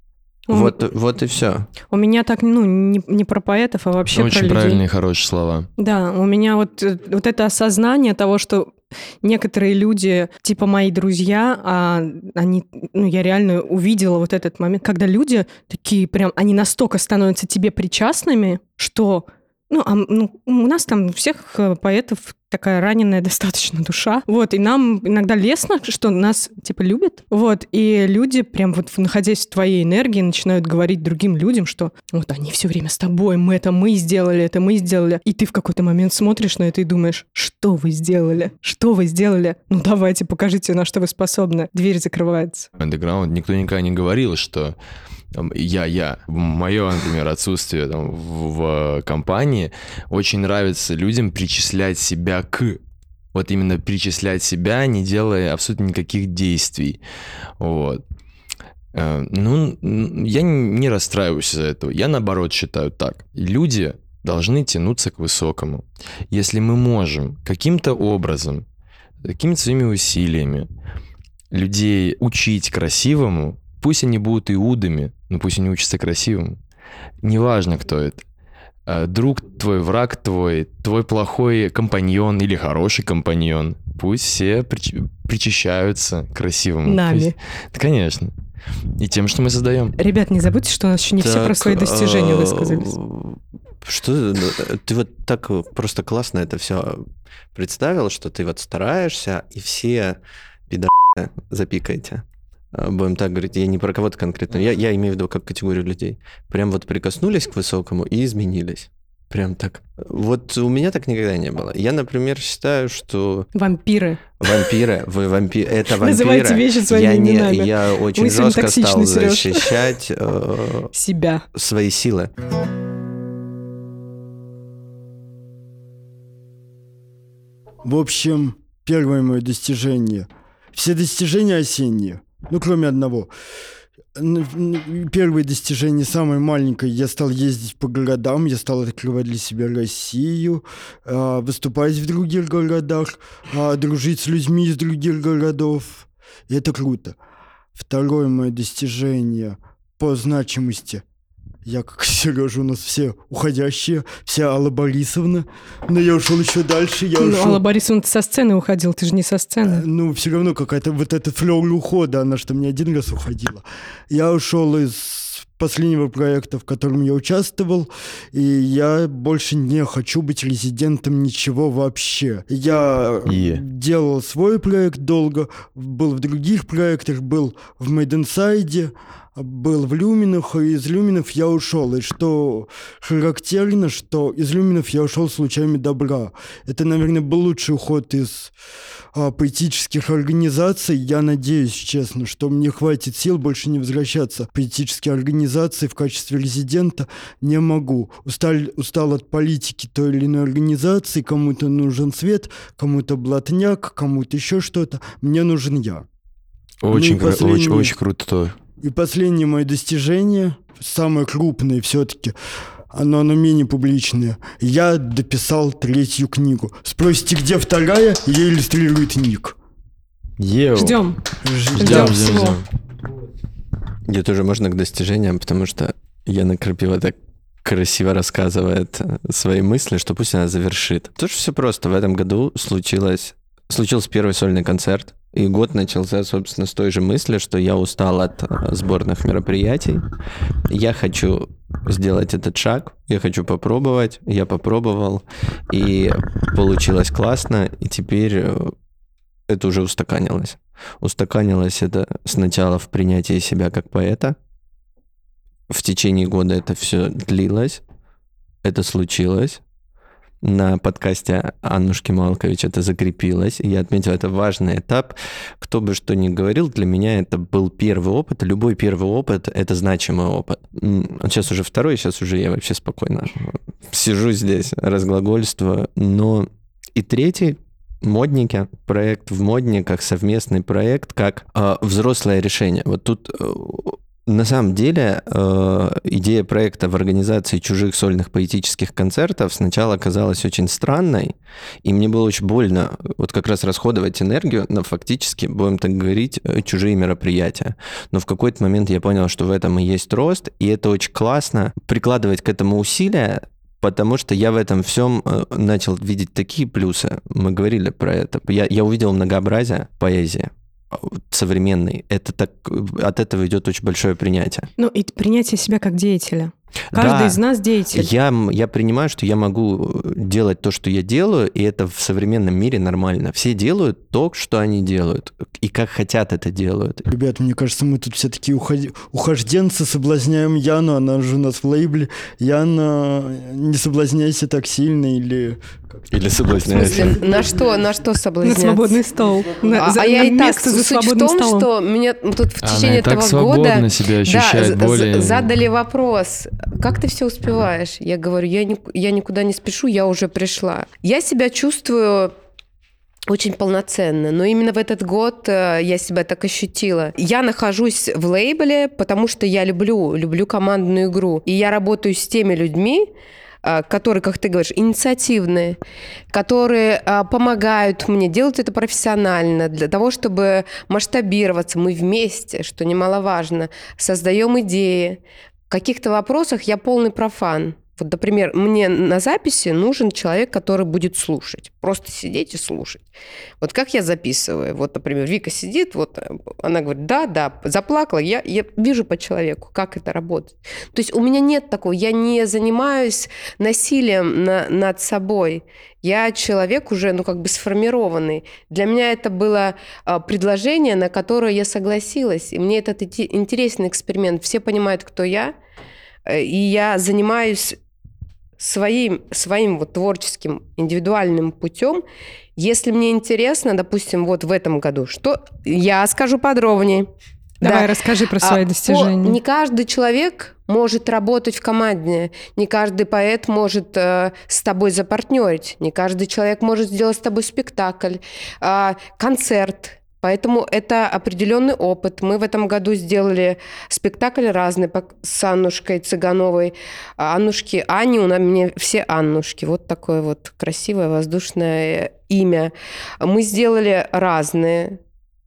S1: У
S2: Вот, вот и все.
S1: У меня так, ну, не, не про поэтов, а вообще про
S3: Очень
S1: людей.
S3: правильные, хорошие слова.
S1: Да, у меня вот, э, вот это осознание того, что некоторые люди, типа мои друзья, а они, ну, я реально увидела вот этот момент, когда люди такие прям, они настолько становятся тебе причастными, что, ну, а, ну у нас там всех э, поэтов такая раненая достаточно душа. Вот, и нам иногда лестно, что нас, типа, любят. Вот, и люди прям вот, находясь в твоей энергии, начинают говорить другим людям, что вот они все время с тобой, мы это мы сделали, это мы сделали. И ты в какой-то момент смотришь на это и думаешь, что вы сделали? Что вы сделали? Ну, давайте, покажите, на что вы способны. Дверь закрывается.
S3: Underground никто никогда не говорил, что я, я, мое, например, отсутствие там, в, в компании, очень нравится людям причислять себя к вот именно причислять себя, не делая абсолютно никаких действий. Вот. Э, ну, я не расстраиваюсь из-за этого. Я наоборот считаю так. Люди должны тянуться к высокому. Если мы можем каким-то образом, какими-то своими усилиями людей учить красивому, пусть они будут иудами, но пусть они учатся красивому. Неважно, кто это. Э, друг твой, враг твой, твой плохой компаньон или хороший компаньон. Пусть все прич- причащаются красивому.
S1: Нами.
S3: Есть, да, конечно. И тем, что мы создаем.
S1: Ребят, не забудьте, что у нас еще не все про свои достижения
S2: а,
S1: высказались.
S2: Что ну, ты вот так просто классно это все представил, что ты вот стараешься, и все пидоры запикаете. А, будем так говорить, я не про кого-то конкретно, я, я имею в виду как категорию людей. Прям вот прикоснулись к высокому и изменились. Прям так. Вот у меня так никогда не было. Я, например, считаю, что...
S1: Вампиры.
S2: Вампиры, вы вампиры, это вампиры.
S1: Называйте вещи своими
S2: я
S1: именами.
S2: Не, я очень
S1: Мы сегодня
S2: жестко стал
S1: Серёж.
S2: защищать э,
S1: Себя.
S2: свои силы.
S4: В общем, первое мое достижение. Все достижения осенние, ну, кроме одного. Первое достижение, самое маленькое, я стал ездить по городам, я стал открывать для себя Россию, а, выступать в других городах, а, дружить с людьми из других городов. И это круто. Второе мое достижение по значимости. Я, как Сережа, у нас все уходящие, вся Алла Борисовна. Но я ушел еще дальше, я
S1: Ну,
S4: ушел...
S1: Алла Борисовна, ты со сцены уходил, ты же не со сцены.
S4: Ну, все равно какая-то вот эта флёр ухода, она что мне один раз уходила. Я ушел из последнего проекта, в котором я участвовал, и я больше не хочу быть резидентом ничего вообще. Я
S3: И?
S4: делал свой проект долго, был в других проектах, был в Inside, был в Люминах, и из Люминов я ушел. И что характерно, что из Люминов я ушел с лучами добра. Это, наверное, был лучший уход из а, поэтических организаций. Я надеюсь, честно, что мне хватит сил больше не возвращаться в поэтические организации в качестве резидента. Не могу. Устал, устал от политики той или иной организации. Кому-то нужен свет, кому-то блатняк, кому-то еще что-то. Мне нужен я.
S3: Очень,
S4: и
S3: кра-
S4: последний-
S3: очень, очень круто.
S4: И последнее мое достижение, самое крупное все-таки, оно, оно менее публичное. Я дописал третью книгу. Спросите, где вторая? Ее иллюстрирует Ник.
S3: Еу.
S1: Ждем.
S4: Ждем.
S1: Ждем
S3: Ждем, ждем.
S2: Где тоже можно к достижениям, потому что Яна Крапива так красиво рассказывает э, свои мысли, что пусть она завершит. Тоже все просто. В этом году случилось, случился первый сольный концерт, и год начался, собственно, с той же мысли, что я устал от э, сборных мероприятий. Я хочу сделать этот шаг, я хочу попробовать. Я попробовал, и получилось классно, и теперь э, это уже устаканилось. Устаканилось это сначала в принятии себя как поэта. В течение года это все длилось. Это случилось. На подкасте Аннушки Малкович это закрепилось. И я отметил, это важный этап. Кто бы что ни говорил, для меня это был первый опыт. Любой первый опыт — это значимый опыт. Сейчас уже второй, сейчас уже я вообще спокойно сижу здесь, разглагольствую. Но и третий модники, проект в модниках, совместный проект, как э, взрослое решение. Вот тут э, на самом деле э, идея проекта в организации чужих сольных поэтических концертов сначала казалась очень странной, и мне было очень больно вот как раз расходовать энергию на фактически, будем так говорить, э, чужие мероприятия. Но в какой-то момент я понял, что в этом и есть рост, и это очень классно прикладывать к этому усилия, Потому что я в этом всем э, начал видеть такие плюсы. Мы говорили про это. Я, я увидел многообразие поэзии э, современной. Это так, от этого идет очень большое принятие.
S1: Ну, и принятие себя как деятеля. Каждый
S2: Да.
S1: из нас деятель.
S2: Я, я принимаю, что я могу делать то, что я делаю, и это в современном мире нормально. Все делают то, что они делают, и как хотят это делают.
S4: Ребят, мне кажется, мы тут все такие уходи- ухожденцы, соблазняем Яну, она же у нас в лейбле. Яна, не соблазняйся так сильно или...
S2: Или
S5: смысле, на что, на что
S1: На
S5: соблазняться?
S1: свободный стол. На,
S5: А,
S1: за-
S5: а я
S1: на
S5: и так,
S1: за
S5: суть в том,
S1: столом.
S5: что меня тут в
S3: Она
S5: течение
S3: так
S5: этого года
S3: себя
S5: да,
S3: ощущает
S5: з-
S3: более...
S5: задали вопрос, как ты все успеваешь? Я говорю, я, ни- я никуда не спешу, я уже пришла. Я себя чувствую очень полноценно, но именно в этот год э, я себя так ощутила. Я нахожусь в лейбле, потому что я люблю, люблю командную игру. И я работаю с теми людьми, которые, как ты говоришь, инициативные, которые э, помогают мне делать это профессионально, для того, чтобы масштабироваться. Мы вместе, что немаловажно, создаем идеи. В каких-то вопросах я полный профан. Вот, например, мне на записи нужен человек, который будет слушать. Просто сидеть и слушать. Вот как я записываю. Вот, например, Вика сидит, вот э, она говорит, да, да, заплакала. Я, я вижу по человеку, как это работает. То есть у меня нет такого, я не занимаюсь насилием на- над собой. Я человек уже, ну, как бы сформированный. Для меня это было а, предложение, на которое я согласилась. И мне этот инте- интересный эксперимент. Все понимают, кто я. Э, И я занимаюсь своим, своим вот творческим индивидуальным путем. Если мне интересно, допустим, вот в этом году, что я скажу подробнее.
S1: Давай,
S5: Да.
S1: расскажи про
S5: А,
S1: свои
S5: по-
S1: достижения.
S5: не каждый человек может работать в команде, не каждый поэт может э, с тобой запартнерить, не каждый человек может сделать с тобой спектакль, а, концерт. Поэтому это определенный опыт. Мы в этом году сделали спектакль разный с Аннушкой Цыгановой. А Аннушки, Ани, у мне все Аннушки. Вот такое вот красивое воздушное имя. Мы сделали разные.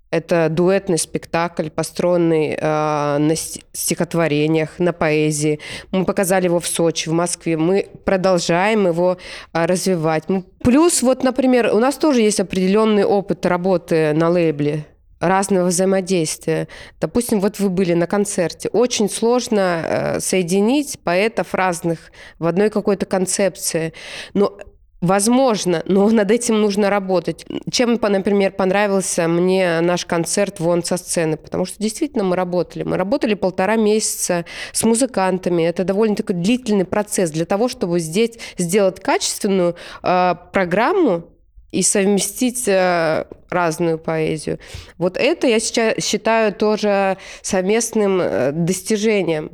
S5: Это дуэтный спектакль, построенный э, на ст- стихотворениях, на поэзии. Мы показали его в Сочи, в Москве. Мы продолжаем его э, развивать. Плюс, вот, например, у нас тоже есть определенный опыт работы на лейбле разного взаимодействия. Допустим, вот вы были на концерте. Очень сложно э, соединить поэтов разных в одной какой-то концепции. Но Возможно, но над этим нужно работать. Чем, например, понравился мне наш концерт «Вон со сцены», потому что действительно мы работали. Мы работали полтора месяца с музыкантами. Это довольно такой длительный процесс для того, чтобы здесь сделать качественную э, программу и совместить э, разную поэзию. Вот это я сейчас считаю тоже совместным э, достижением.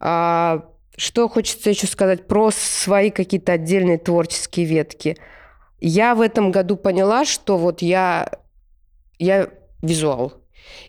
S5: А, что хочется еще сказать про свои какие-то отдельные творческие ветки. Я в этом году поняла, что вот я, я визуал.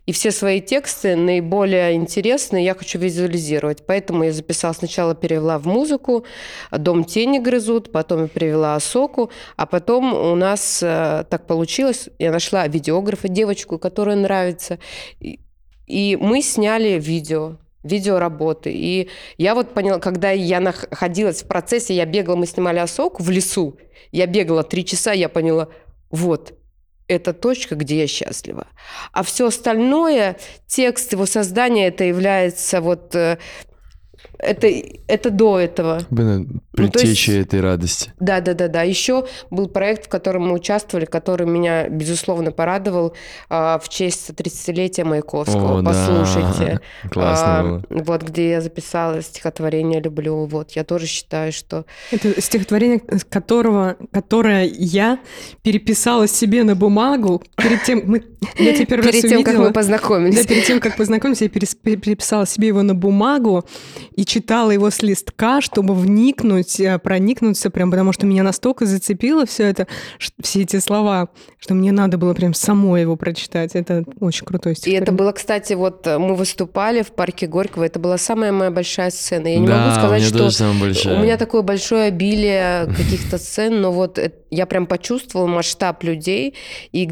S5: И все свои тексты наиболее интересные я хочу визуализировать. Поэтому я записала, сначала перевела в музыку, «Дом тени грызут», потом я перевела «Осоку», а потом у нас э, так получилось, я нашла видеографа, девочку, которая нравится, и, и мы сняли видео видеоработы. И я вот поняла, когда я находилась в процессе, я бегала, мы снимали осоку в лесу, я бегала три часа, я поняла, вот, это точка, где я счастлива. А все остальное, текст его создания, это является вот... э, Это, это до этого.
S3: Блин,
S5: Ну, то
S3: Предтеча
S5: есть-
S3: этой радости.
S5: Да, да, да, да. Еще был проект, в котором мы участвовали, который меня, безусловно, порадовал а, в честь 30-летия Маяковского.
S3: О, да.
S5: Послушайте.
S3: Классно
S5: А,
S3: было.
S5: Вот где я записала стихотворение «Люблю». Вот, я тоже считаю, что...
S1: Это стихотворение, которого, которое я переписала себе на бумагу перед тем, мы, я тебя первый
S5: Перед
S1: раз
S5: тем, как
S1: увидела.
S5: мы познакомились.
S1: Да, перед тем, как познакомиться, я переписала себе его на бумагу и читала его с листка, чтобы вникнуть, э, проникнуться прям, потому что меня настолько зацепило все это, все эти слова, что мне надо было прям самой его прочитать. Это очень крутой
S5: И
S1: стихотворение.
S5: это было, кстати, вот э, мы выступали в парке Горького, это была самая моя большая сцена. Я не
S3: да,
S5: могу сказать, что
S3: тоже самая большая.
S5: у меня такое большое обилие каких-то сцен, но вот я прям почувствовала масштаб людей, и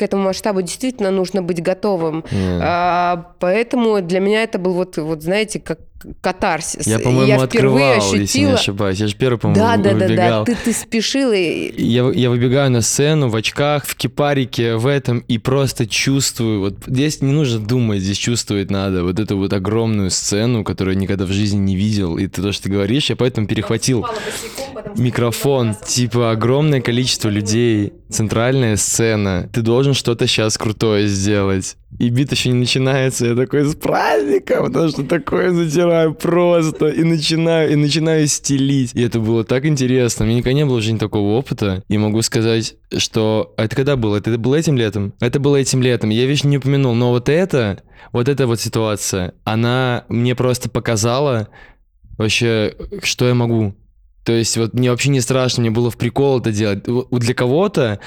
S5: к этому масштабу действительно нужно быть готовым.
S3: Не.
S5: А, поэтому для меня это был вот, вот знаете, как катарсис.
S3: Я, по-моему,
S5: впервые
S3: открывал, если не
S5: ощутила...
S3: ошибаюсь. Я же первый, по-моему,
S5: Да, да, да, да.
S3: выбегал.
S5: Ты, ты спешил и
S3: Я, я выбегаю на сцену в очках, в кипарике, в этом, и просто чувствую, вот здесь не нужно думать, здесь чувствовать надо, вот эту вот огромную сцену, которую я никогда в жизни не видел, и ты то, что ты говоришь, я поэтому перехватил микрофон, типа огромное количество людей, центральная сцена, ты должен что-то сейчас крутое сделать. И бит еще не начинается, я такой с праздником, потому что такое затираю просто, и начинаю, и начинаю стелить. И это было так интересно, меня никогда не было в жизни такого опыта, и могу сказать, что... Это когда было? Это было этим летом? Это было этим летом, я вещь не упомянул, но вот это, вот эта вот ситуация, она мне просто показала вообще, что я могу. То есть вот мне вообще не страшно, мне было в прикол это делать. Для кого-то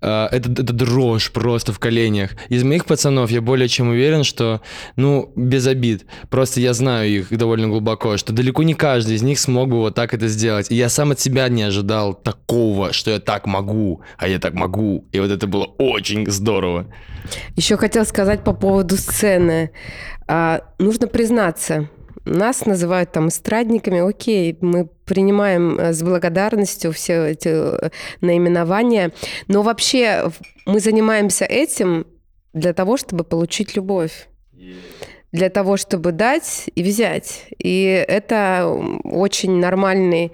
S3: э, это, это дрожь просто в коленях. Из моих пацанов я более чем уверен, что, ну, без обид, просто я знаю их довольно глубоко, что далеко не каждый из них смог бы вот так это сделать. И я сам от себя не ожидал такого, что я так могу, а я так могу. И вот это было очень здорово.
S5: Еще хотел сказать по поводу сцены. А, нужно признаться, нас называют там эстрадниками, окей, мы принимаем э, с благодарностью все эти э, наименования, но вообще мы занимаемся этим для того, чтобы получить любовь для того, чтобы дать и взять. И это очень нормальный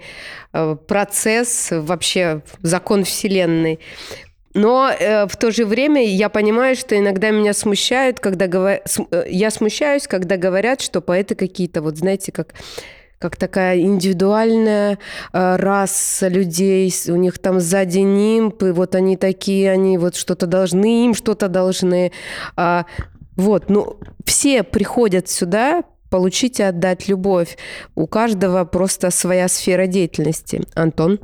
S5: э, процесс, вообще закон Вселенной. Но э, в то же время я понимаю, что иногда меня смущают, когда говор... э, я смущаюсь, когда говорят, что поэты какие-то, вот знаете, как как такая индивидуальная э, раса людей, у них там сзади нимб, и вот они такие, они вот что-то должны, им что-то должны. А, вот, ну, все приходят сюда получить и отдать любовь. У каждого просто своя сфера деятельности. Антон?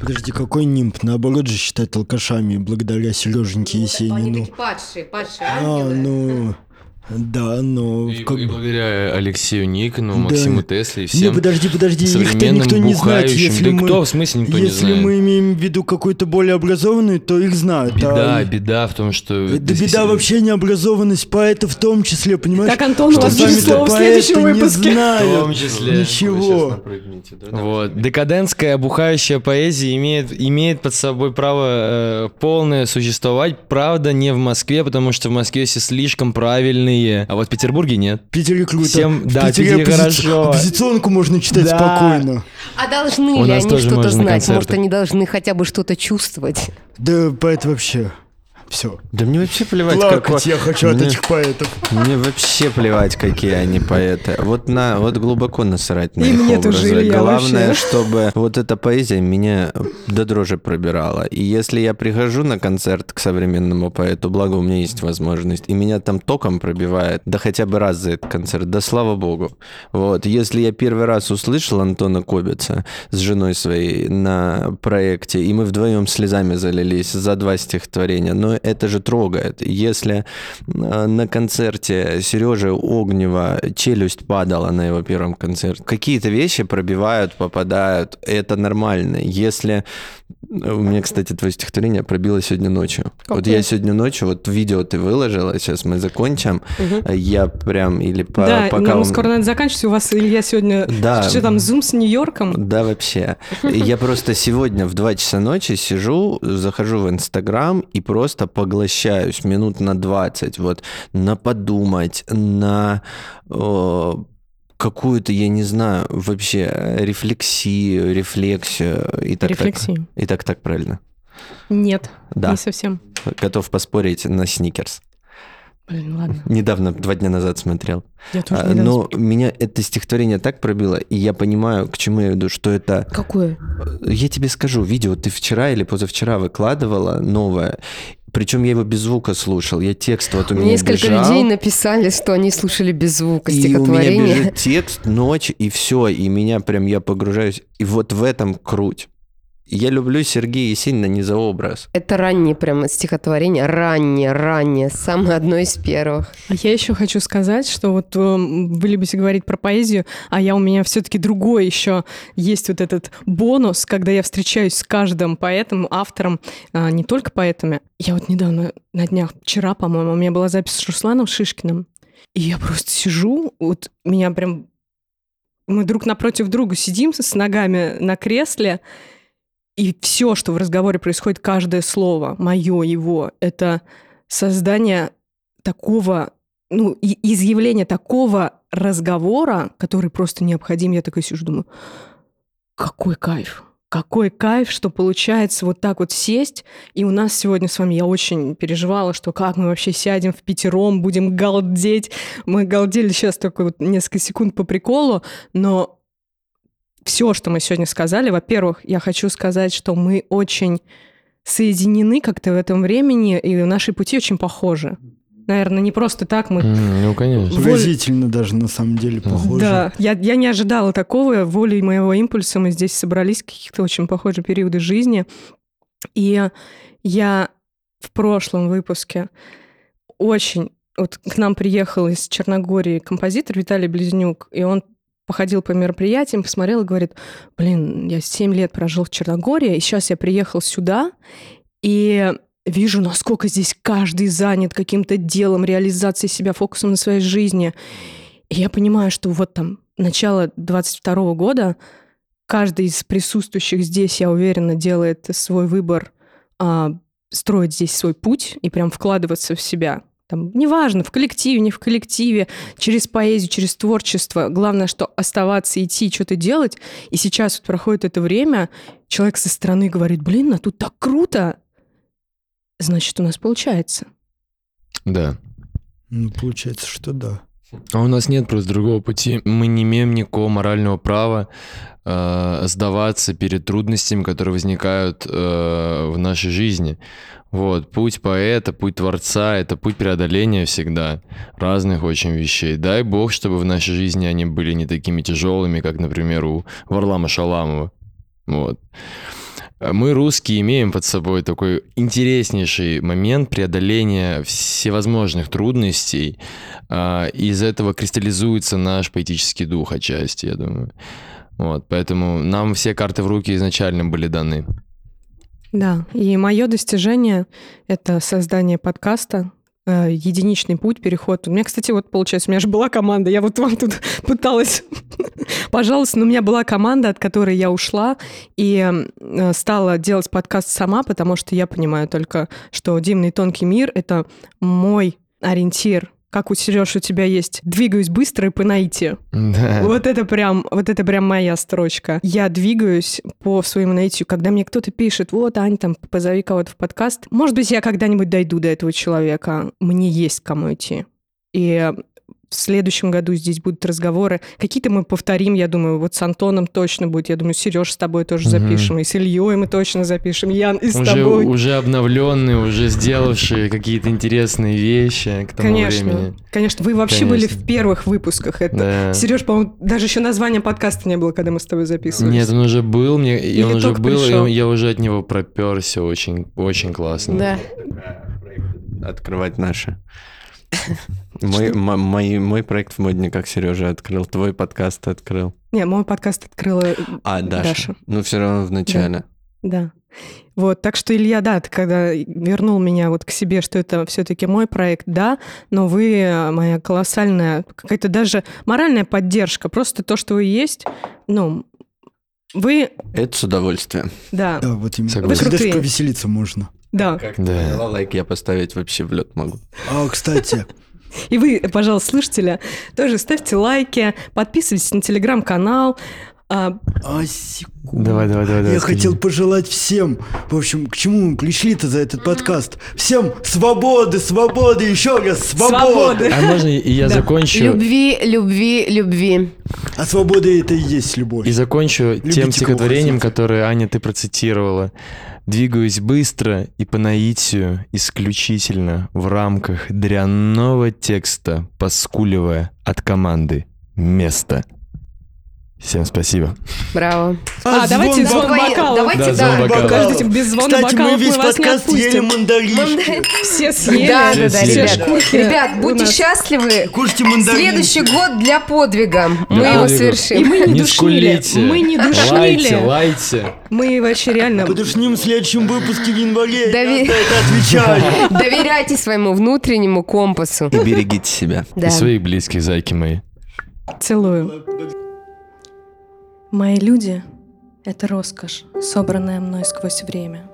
S4: Подожди, какой нимб? Наоборот же считают алкашами благодаря Сереженьке Есенину.
S5: падшие, падшие
S4: А, ну... Да, но...
S3: И,
S4: как
S3: и благодаря Алексею Никону,
S4: Да.
S3: Максиму Тесле и
S4: Не,
S3: всем
S4: подожди, подожди, их-то
S3: современным
S4: никто не знает, если
S3: да
S4: мы...
S3: кто, в смысле никто не
S4: Если
S3: знает?
S4: мы имеем в виду какую-то более образованную, то их знают.
S3: Беда,
S4: а...
S3: беда в том, что...
S4: Да беда вообще необразованность поэта в том числе, понимаешь?
S1: Так, Антон, у вас будет слово в следующем
S4: не
S1: выпуске.
S3: В
S4: знают.
S3: том числе.
S4: Ничего.
S3: Вот. Декадентская, бухающая поэзия имеет, имеет под собой право э, полное существовать. Правда, не в Москве, потому что в Москве все слишком правильные, а вот в Петербурге нет.
S4: В Питере круто.
S3: Всем-
S4: в
S3: да,
S4: Питере,
S3: в Питере хорошо.
S4: оппозиционку можно читать
S3: Да.
S4: спокойно.
S5: А должны
S3: У
S5: ли они что-то знать?
S3: концерты.
S5: Может, они должны хотя бы что-то чувствовать?
S4: Да, поэт вообще. Все.
S2: Да мне вообще плевать,
S4: Плакать
S2: какой...
S4: я хочу от
S2: Мне-
S4: этих поэтов.
S2: Мне вообще плевать, какие они поэты. Вот на, вот глубоко насрать на
S1: И
S2: их
S1: мне тоже,
S2: образы. Главное,
S1: вообще.
S2: чтобы вот эта поэзия меня до дрожи пробирала. И если я прихожу на концерт к современному поэту, благо у меня есть возможность, и меня там током пробивает, да хотя бы раз за этот концерт, да слава богу. Вот, если я первый раз услышал Антона Кобица с женой своей на проекте, и мы вдвоем слезами залились за два стихотворения, но это же трогает. Если э, на концерте Сережи Огнева челюсть падала на его первом концерте, какие-то вещи пробивают, попадают, это нормально. Если... э, У меня, кстати, твое стихотворение пробило сегодня ночью. Вот
S1: Какое?
S2: я сегодня ночью, вот видео ты выложила, сейчас мы закончим, я прям или по-
S1: Да,
S2: пока
S1: нам
S2: он-
S1: скоро надо заканчивать. У вас, Илья, сегодня
S2: Да.
S1: что там, зум с Нью-Йорком?
S2: Да, вообще. Я просто сегодня в 2 часа ночи сижу, захожу в Инстаграм и просто поглощаюсь минут на 20. Вот на подумать, на э, какую-то, я не знаю, вообще рефлексию, рефлексию. И так,
S1: Рефлексию.
S2: Так, и так так правильно.
S1: Нет,
S2: Да.
S1: не совсем.
S2: Готов поспорить на сникерс.
S1: Блин, ладно.
S2: Недавно, два дня назад смотрел.
S1: Я тоже
S2: А, Но меня это стихотворение так пробило, и я понимаю, к чему я веду, что это
S5: Какое?
S2: Я тебе скажу, видео ты вчера или позавчера выкладывала новое. Причем я его без звука слушал. Я текст вот у меня
S5: несколько
S2: бежал,
S5: людей написали, что они слушали без звука
S2: и у меня
S5: стихотворение.
S2: бежит текст, ночь, и все. И меня прям, я погружаюсь. И вот в этом круть. Я люблю Сергея Есенина не за образ.
S5: Это раннее прямо стихотворение, раннее, раннее, самое одно из первых.
S1: А я еще хочу сказать, что вот э, вы любите говорить про поэзию, а я у меня все-таки другой еще есть вот этот бонус, когда я встречаюсь с каждым поэтом, автором, а, не только поэтами. Я вот недавно, на днях, вчера, по-моему, у меня была запись с Русланом Шишкиным, и я просто сижу, вот меня прям... Мы друг напротив друга сидим с ногами на кресле, и все, что в разговоре происходит, каждое слово, мое, его, это создание такого, ну, изъявление такого разговора, который просто необходим. Я такая сижу, думаю, какой кайф. Какой кайф, что получается вот так вот сесть. И у нас сегодня с вами, я очень переживала, что как мы вообще сядем в пятером, будем галдеть. Мы галдели сейчас только вот несколько секунд по приколу, но все, что мы сегодня сказали, во-первых, я хочу сказать, что мы очень соединены как-то в этом времени, и наши пути очень похожи. Наверное, не просто так мы...
S3: Ну, конечно.
S4: Поразительно даже на самом деле похоже.
S1: Да, я, я не ожидала такого. Волей моего импульса мы здесь собрались в каких-то очень похожие периоды жизни. И я в прошлом выпуске очень... Вот к нам приехал из Черногории композитор Виталий Близнюк, и он походил по мероприятиям, посмотрел и говорит, блин, я 7 лет прожил в Черногории, и сейчас я приехал сюда, и вижу, насколько здесь каждый занят каким-то делом, реализацией себя, фокусом на своей жизни. И я понимаю, что вот там начало 22 года каждый из присутствующих здесь, я уверена, делает свой выбор а, строить здесь свой путь и прям вкладываться в себя. Там, неважно, в коллективе, не в коллективе, через поэзию, через творчество. Главное, что оставаться, идти, что-то делать. И сейчас вот проходит это время, человек со стороны говорит, блин, а тут так круто. Значит, у нас получается.
S3: Да.
S4: Ну, получается, что да.
S3: А у нас нет просто другого пути. Мы не имеем никакого морального права э, сдаваться перед трудностями, которые возникают э, в нашей жизни. Вот, путь поэта, путь творца — это путь преодоления всегда разных очень вещей. Дай бог, чтобы в нашей жизни они были не такими тяжелыми, как, например, у Варлама Шаламова. Вот. Мы, русские, имеем под собой такой интереснейший момент преодоления всевозможных трудностей. А, Из этого кристаллизуется наш поэтический дух отчасти, я думаю. Вот, поэтому нам все карты в руки изначально были даны.
S1: Да, и мое достижение — это создание подкаста, э, единичный путь, переход. У меня, кстати, вот получается, у меня же была команда, я вот вам тут пыталась, пожалуйста, но у меня была команда, от которой я ушла и э, стала делать подкаст сама, потому что я понимаю только, что «Дивный тонкий мир» — это мой ориентир, как у Сереж у тебя есть «двигаюсь быстро и по наитию».
S3: Да.
S1: Вот это прям, вот это прям моя строчка. Я двигаюсь по своему наитию. Когда мне кто-то пишет, вот, Ань, там, позови кого-то в подкаст. Может быть, я когда-нибудь дойду до этого человека. Мне есть к кому идти. И в следующем году здесь будут разговоры. Какие-то мы повторим, я думаю, вот с Антоном точно будет. Я думаю, Сереж с тобой тоже запишем. И с Ильей мы точно запишем. Ян, и с
S3: Уже,
S1: тобой.
S3: уже обновленные, уже сделавшие какие-то интересные вещи к тому
S1: Конечно.
S3: времени.
S1: Конечно, вы вообще были
S3: Конечно.
S1: в первых выпусках. Это
S3: Да.
S1: Сереж, по-моему, даже еще названия подкаста не было, когда мы с тобой записывались.
S3: Нет, он уже был, мне, и он уже был, и он- я уже от него проперся очень, очень классно.
S5: Да.
S2: Открывать наши. Мой, мой, мой проект в модниках Сережа открыл, твой подкаст открыл.
S1: Не, мой подкаст открыла
S2: А, Даша.
S1: Даша.
S2: Ну, все равно в начале.
S1: Да. Вот, так что, Илья, да, ты когда вернул меня вот к себе, что это все-таки мой проект, да, но вы э, моя колоссальная, какая-то даже моральная поддержка, просто то, что вы есть, ну, вы,
S2: Это с удовольствием.
S1: да,
S4: Да, вот именно.
S3: Согласен.
S4: Даже
S1: Крутые.
S4: повеселиться можно.
S1: Да.
S2: Как
S3: Да.
S2: лайк я поставить вообще в лед могу.
S4: А, кстати,
S1: И вы, пожалуйста, слушатели, тоже ставьте лайки, подписывайтесь на телеграм-канал, а,
S4: а секунду.
S3: Давай, давай, давай. давай,
S4: Я
S3: скажи.
S4: хотел пожелать всем, в общем, к чему мы пришли-то за этот подкаст? Всем свободы, свободы, еще раз, свободы!
S1: Свободы.
S3: А можно и я
S1: Да.
S3: закончу?
S5: Любви, любви, любви.
S4: А свобода это и есть любовь.
S3: И закончу
S4: Любите,
S3: тем стихотворением, которое, Аня, ты процитировала. Двигаюсь быстро и по наитию исключительно в рамках дрянного текста, поскуливая от команды «Место». Всем спасибо.
S5: Браво.
S1: А, давайте звон
S5: Твои-
S1: бокалов.
S5: Давайте,
S3: Да,
S5: да.
S3: звон бокалов.
S1: Подождите, без звона
S4: Кстати, мы
S1: бокалов
S4: весь
S1: мы вас не
S4: подкаст ели мандаринчики.
S1: Все съели.
S5: Да, да, да,
S3: Все
S5: ребят.
S1: шкурки
S5: Ребят, будьте
S1: нас.
S5: счастливы.
S4: Кушайте мандаринчики.
S5: Следующий год для подвига. Мы его
S3: подвига.
S1: И
S5: совершим.
S1: мы не,
S3: Не
S1: душнили.
S3: скулите.
S1: Мы не
S3: Лайте,
S1: душнили.
S3: лайте.
S1: Мы вообще реально...
S4: Подушним в следующем выпуске в январе. Это отвечаю.
S5: Доверяйте своему внутреннему компасу.
S2: И берегите себя.
S5: Да.
S3: И своих близких, зайки мои.
S1: Целую. Мои люди — это роскошь, собранная мной сквозь время.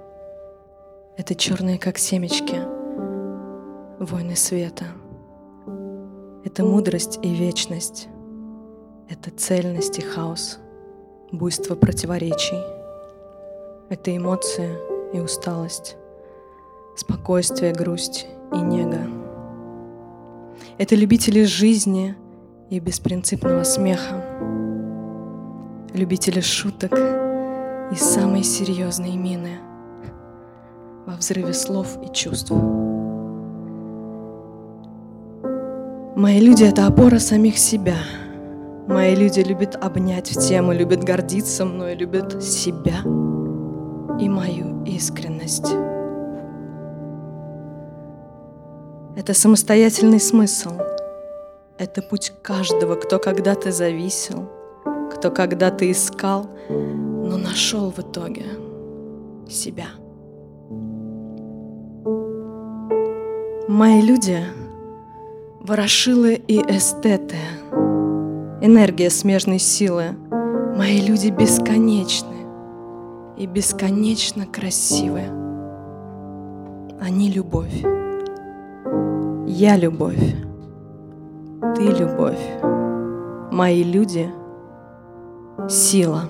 S1: Это черные, как семечки, войны света. Это мудрость и вечность. Это цельность и хаос, буйство противоречий. Это эмоции и усталость, спокойствие, грусть и нега. Это любители жизни и беспринципного смеха, любители шуток и самой серьезной мины во взрыве слов и чувств. Мои люди — это опора самих себя. Мои люди любят обнять в тему, любят гордиться мной, любят себя и мою искренность. Это самостоятельный смысл. Это путь каждого, кто когда-то зависел, кто когда-то искал, но нашел в итоге себя. Мои люди — ворошилы и эстеты, энергия смежной силы. Мои люди бесконечны и бесконечно красивы. Они любовь. Я любовь. Ты любовь. Мои люди — сила.